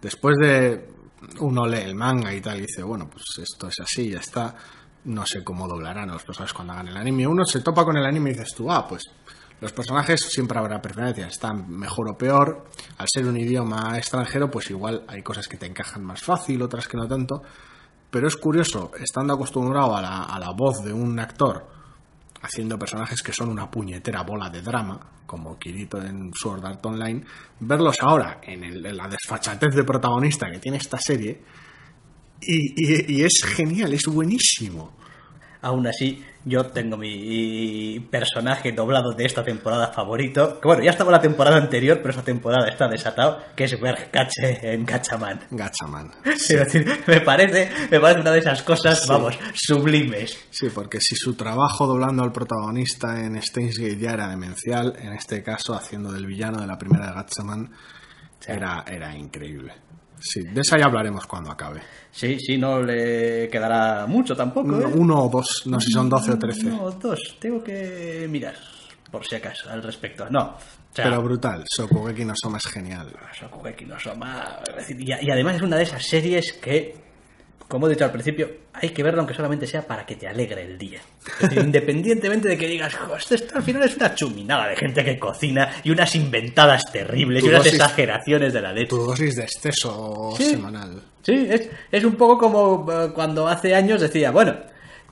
S2: Después de uno lee el manga y tal y dice, bueno, pues esto es así, ya está. No sé cómo doblarán los personajes cuando hagan el anime. Uno se topa con el anime y dices tú, ah, pues los personajes siempre habrá preferencias, están mejor o peor. Al ser un idioma extranjero, pues igual hay cosas que te encajan más fácil, otras que no tanto. Pero es curioso, estando acostumbrado a la, a la voz de un actor haciendo personajes que son una puñetera bola de drama, como Kirito en Sword Art Online, verlos ahora en, el- la desfachatez de protagonista que tiene esta serie, y- y es genial, es buenísimo.
S1: Aún así, yo tengo mi personaje doblado de esta temporada favorito, que bueno, ya estaba la temporada anterior, pero esta temporada está desatado, que es Berkache en Gachaman.
S2: Gachaman.
S1: Es decir, me parece, me parece una de esas cosas,
S2: Sí.
S1: vamos, sublimes.
S2: Sí, porque si su trabajo doblando al protagonista en Steins Gate ya era demencial, en este caso haciendo del villano de la primera de Gatchaman, era, era increíble. Sí, de esa ya hablaremos cuando acabe.
S1: Sí, sí, no le quedará mucho tampoco.
S2: Uno,
S1: ¿eh?
S2: uno o dos, no sé si son 12 o 13.
S1: No, dos. Tengo que mirar, por si acaso, al respecto. No. O sea,
S2: Pero brutal, Sokugeki no Soma es genial.
S1: Shokugeki no Soma, y además es una de esas series que, como he dicho al principio, hay que verlo aunque solamente sea para que te alegre el día. Decir, independientemente de que digas, "Jo, esto, al final es una chuminada de gente que cocina y unas inventadas terribles y unas
S2: dosis-
S1: exageraciones de la leche.
S2: Tu dosis de exceso
S1: Sí.
S2: semanal.
S1: Sí, es, es un poco como eh, cuando hace años decía, bueno,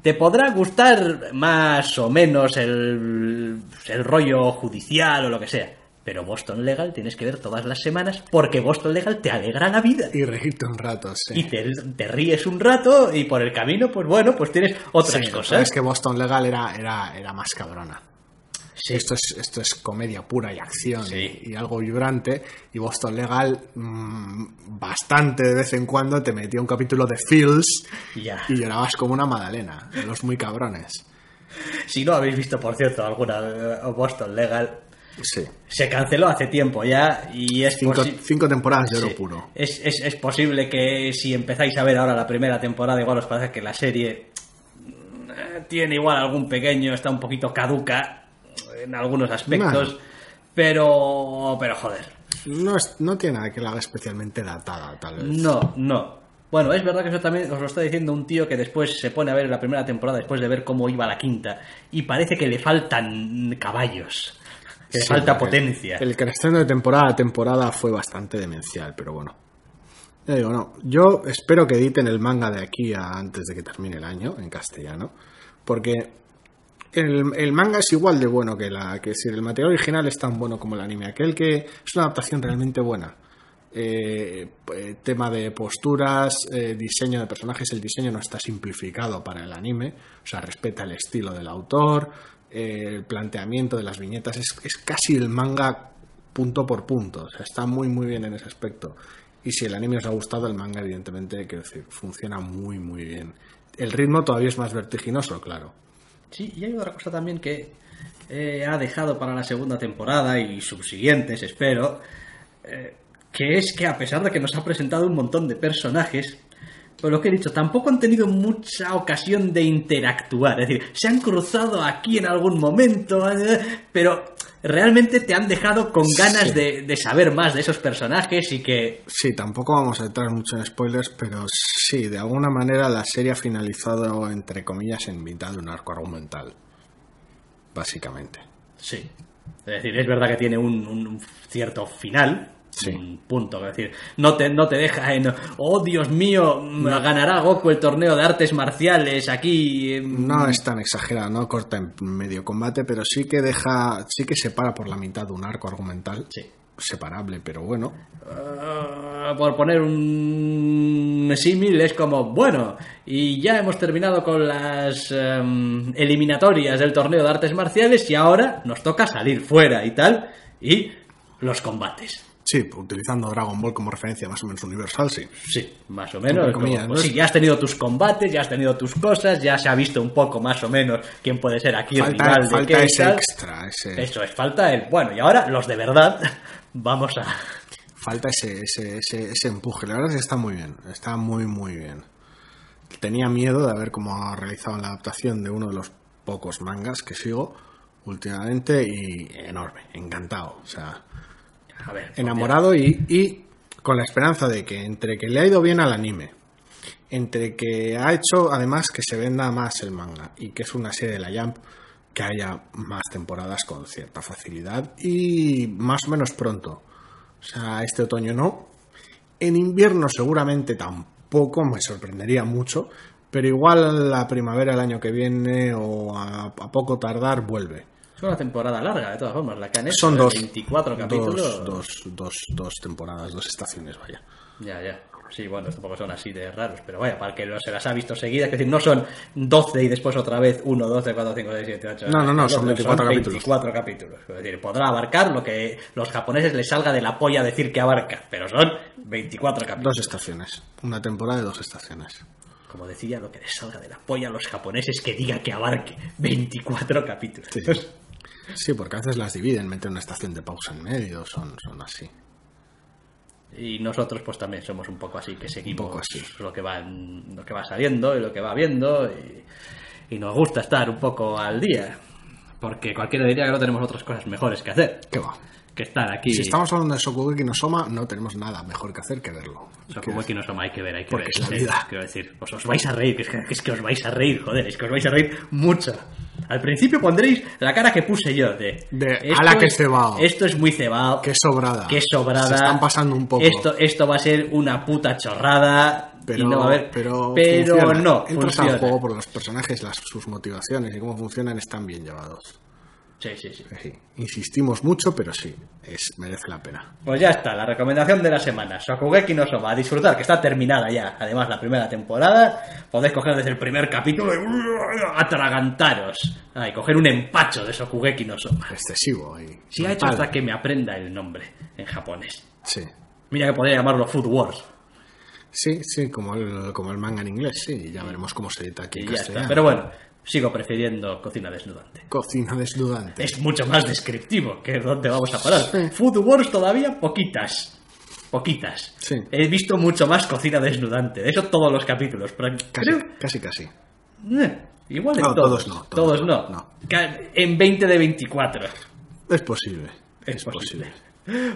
S1: te podrá gustar más o menos el, el rollo judicial o lo que sea, pero Boston Legal tienes que ver todas las semanas porque Boston Legal te alegra la vida.
S2: Y reírte un rato, sí.
S1: Y te, te ríes un rato y por el camino, pues bueno, pues tienes otras
S2: Sí,
S1: cosas.
S2: Es que Boston Legal era, era, era más cabrona.
S1: Sí.
S2: Esto, es, esto es comedia pura y acción
S1: Sí.
S2: y, y algo vibrante. Y Boston Legal, mm, bastante de vez en cuando, te metía un capítulo de Fields y llorabas como una magdalena. Los muy cabrones.
S1: Si no habéis visto, por cierto, alguna eh, Boston Legal,
S2: Sí.
S1: se canceló hace tiempo ya y es
S2: Cinco, cinco temporadas de oro
S1: Sí.
S2: puro.
S1: Es, es- es posible que si empezáis a ver ahora la primera temporada, igual os parece que la serie eh, tiene igual algún pequeño, está un poquito caduca en algunos aspectos, pero, pero joder,
S2: No, es- no tiene nada que la haga especialmente datada, tal vez.
S1: no, no. Bueno, es verdad que eso también os lo está diciendo un tío que después se pone a ver la primera temporada después de ver cómo iba la quinta y parece que le faltan caballos, que
S2: Sí,
S1: potencia.
S2: El crecimiento de temporada a temporada fue bastante demencial, pero bueno. Ya digo, no. Yo espero que editen el manga de aquí a antes de que termine el año, en castellano, porque el, el manga es igual de bueno que la. Que decir, el material original es tan bueno como el anime. Aquel que es una adaptación realmente buena. Eh, eh, tema de posturas, eh, diseño de personajes, el diseño no está simplificado para el anime, o sea, respeta el estilo del autor, el planteamiento de las viñetas, es, es casi el manga punto por punto, o sea, está muy muy bien en ese aspecto. Y si el anime os ha gustado, el manga evidentemente, decir, funciona muy muy bien. El ritmo todavía es más vertiginoso, claro.
S1: Sí, y hay otra cosa también que eh, ha dejado para la segunda temporada y subsiguientes, espero, eh, que es que a pesar de que nos ha presentado un montón de personajes, pues lo que he dicho, tampoco han tenido mucha ocasión de interactuar. Es decir, se han cruzado aquí en algún momento, eh, pero realmente te han dejado con ganas
S2: Sí.
S1: de, de saber más de esos personajes y que
S2: Sí, tampoco vamos a entrar mucho en spoilers, pero sí, de alguna manera la serie ha finalizado, entre comillas, en mitad de un arco argumental. Básicamente.
S1: Sí. Es decir, es verdad que tiene un, un cierto final.
S2: Sí.
S1: Un punto. Es decir, no te, no te deja en. Oh, Dios mío, ganará Goku el torneo de artes marciales aquí. em,
S2: No es tan exagerado, no corta en medio combate, pero sí que deja, sí que separa por la mitad de un arco argumental.
S1: Sí.
S2: Separable, pero bueno.
S1: Ah, por poner un símil, es como, bueno, y ya hemos terminado con las em, eliminatorias del torneo de artes marciales y ahora nos toca salir fuera y tal, y los combates.
S2: Sí, utilizando Dragon Ball como referencia más o menos universal, sí.
S1: Sí, más o menos. Como, pues sí, ya has tenido tus combates, ya has tenido tus cosas, ya se ha visto un poco más o menos quién puede ser aquí
S2: Falta,
S1: rival de
S2: falta
S1: qué
S2: ese
S1: tal.
S2: extra, ese,
S1: Eso es, falta el... Bueno, y ahora los de verdad, vamos a...
S2: falta ese, ese, ese, ese empuje. La verdad es que está muy bien, está muy, muy bien. Tenía miedo de ver cómo realizaban la adaptación de uno de los pocos mangas que sigo últimamente y enorme, encantado. O sea, Enamorado y, con la esperanza de que entre que le ha ido bien al anime, entre que ha hecho además que se venda más el manga y que es una serie de la Jump, que haya más temporadas con cierta facilidad y más o menos pronto. O sea, este otoño no. En invierno seguramente tampoco, me sorprendería mucho, pero igual la primavera el año que viene o a poco tardar vuelve.
S1: Es una temporada larga, de todas formas, la que han hecho.
S2: Son dos,
S1: 24 capítulos.
S2: dos, dos, dos, dos temporadas, dos estaciones, vaya.
S1: Ya, ya. Sí, bueno, tampoco son así de raros, pero vaya, para el que no se las ha visto seguidas, es decir, no son 12 y después otra vez 1, 12, 4, 5, 6, 7, 8.
S2: No, no, no, son 24 capítulos.
S1: 24 capítulos. Es decir, podrá abarcar lo que los japoneses les salga de la polla decir que abarca, pero son 24 capítulos.
S2: Dos estaciones. Una temporada de dos estaciones.
S1: Como decía, lo que les salga de la polla a los japoneses que diga que abarque 24 capítulos.
S2: Sí. Sí, porque a veces las dividen, meten una estación de pausa en medio, son, son así.
S1: Y nosotros pues también somos un poco así, que seguimos
S2: poco así.
S1: lo que va lo que va saliendo y lo que va viendo y, y nos gusta estar un poco al día. Porque cualquiera diría que no tenemos otras cosas mejores que hacer
S2: ¿Qué va?
S1: Que estar aquí.
S2: Si estamos hablando de Sokugeki no Soma, no tenemos nada mejor que hacer que verlo.
S1: Shokugeki no Soma, hay que ver, hay que
S2: Porque
S1: ver.
S2: es la vida.
S1: Quiero decir, pues os vais a reír, que es que, que es que os vais a reír, joder, es que os vais a reír mucho. Al principio pondréis la cara que puse yo de...
S2: De,
S1: esto
S2: "Ala, qué
S1: es-
S2: cebao".
S1: Esto es muy cebado.
S2: Qué sobrada.
S1: Qué sobrada.
S2: Se están pasando un poco.
S1: Esto, esto va a ser una puta chorrada.
S2: pero,
S1: no a haber...
S2: pero,
S1: pero
S2: funciona.
S1: no,
S2: Entras
S1: funciona.
S2: al juego por los personajes, las, sus motivaciones y cómo funcionan están bien llevados.
S1: Sí, sí, sí.
S2: Sí, insistimos mucho, pero sí, es, merece la pena.
S1: Pues ya está, la recomendación de la semana. Shokugeki no Soma, a disfrutar, que está terminada ya. Además, la primera temporada. Podéis coger desde el primer capítulo y atragantaros. Ah, y coger un empacho de Shokugeki no Soma.
S2: Excesivo. Y
S1: Si ha hecho hasta que me aprenda el nombre en japonés.
S2: Sí.
S1: Mira que podría llamarlo Food Wars.
S2: Sí, sí, como el, como el manga en inglés, sí, ya veremos cómo se edita aquí
S1: Y
S2: en
S1: ya está. Pero bueno, sigo prefiriendo cocina desnudante.
S2: Cocina desnudante.
S1: Es mucho más descriptivo que dónde vamos a parar.
S2: Sí.
S1: Food Wars todavía poquitas. Poquitas.
S2: Sí.
S1: He visto mucho más cocina desnudante. De eso todos los capítulos. Pero
S2: Casi,
S1: creo-
S2: casi, casi.
S1: Eh, igual en
S2: No,
S1: todos.
S2: todos no,
S1: Todos,
S2: todos
S1: no.
S2: no.
S1: En 20 de 24.
S2: Es posible.
S1: Es posible.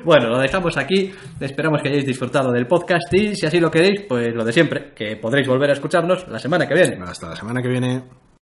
S1: Bueno, lo dejamos aquí. Esperamos que hayáis disfrutado del podcast y si así lo queréis, pues lo de siempre, que podréis volver a escucharnos la semana que viene.
S2: Hasta la semana que viene.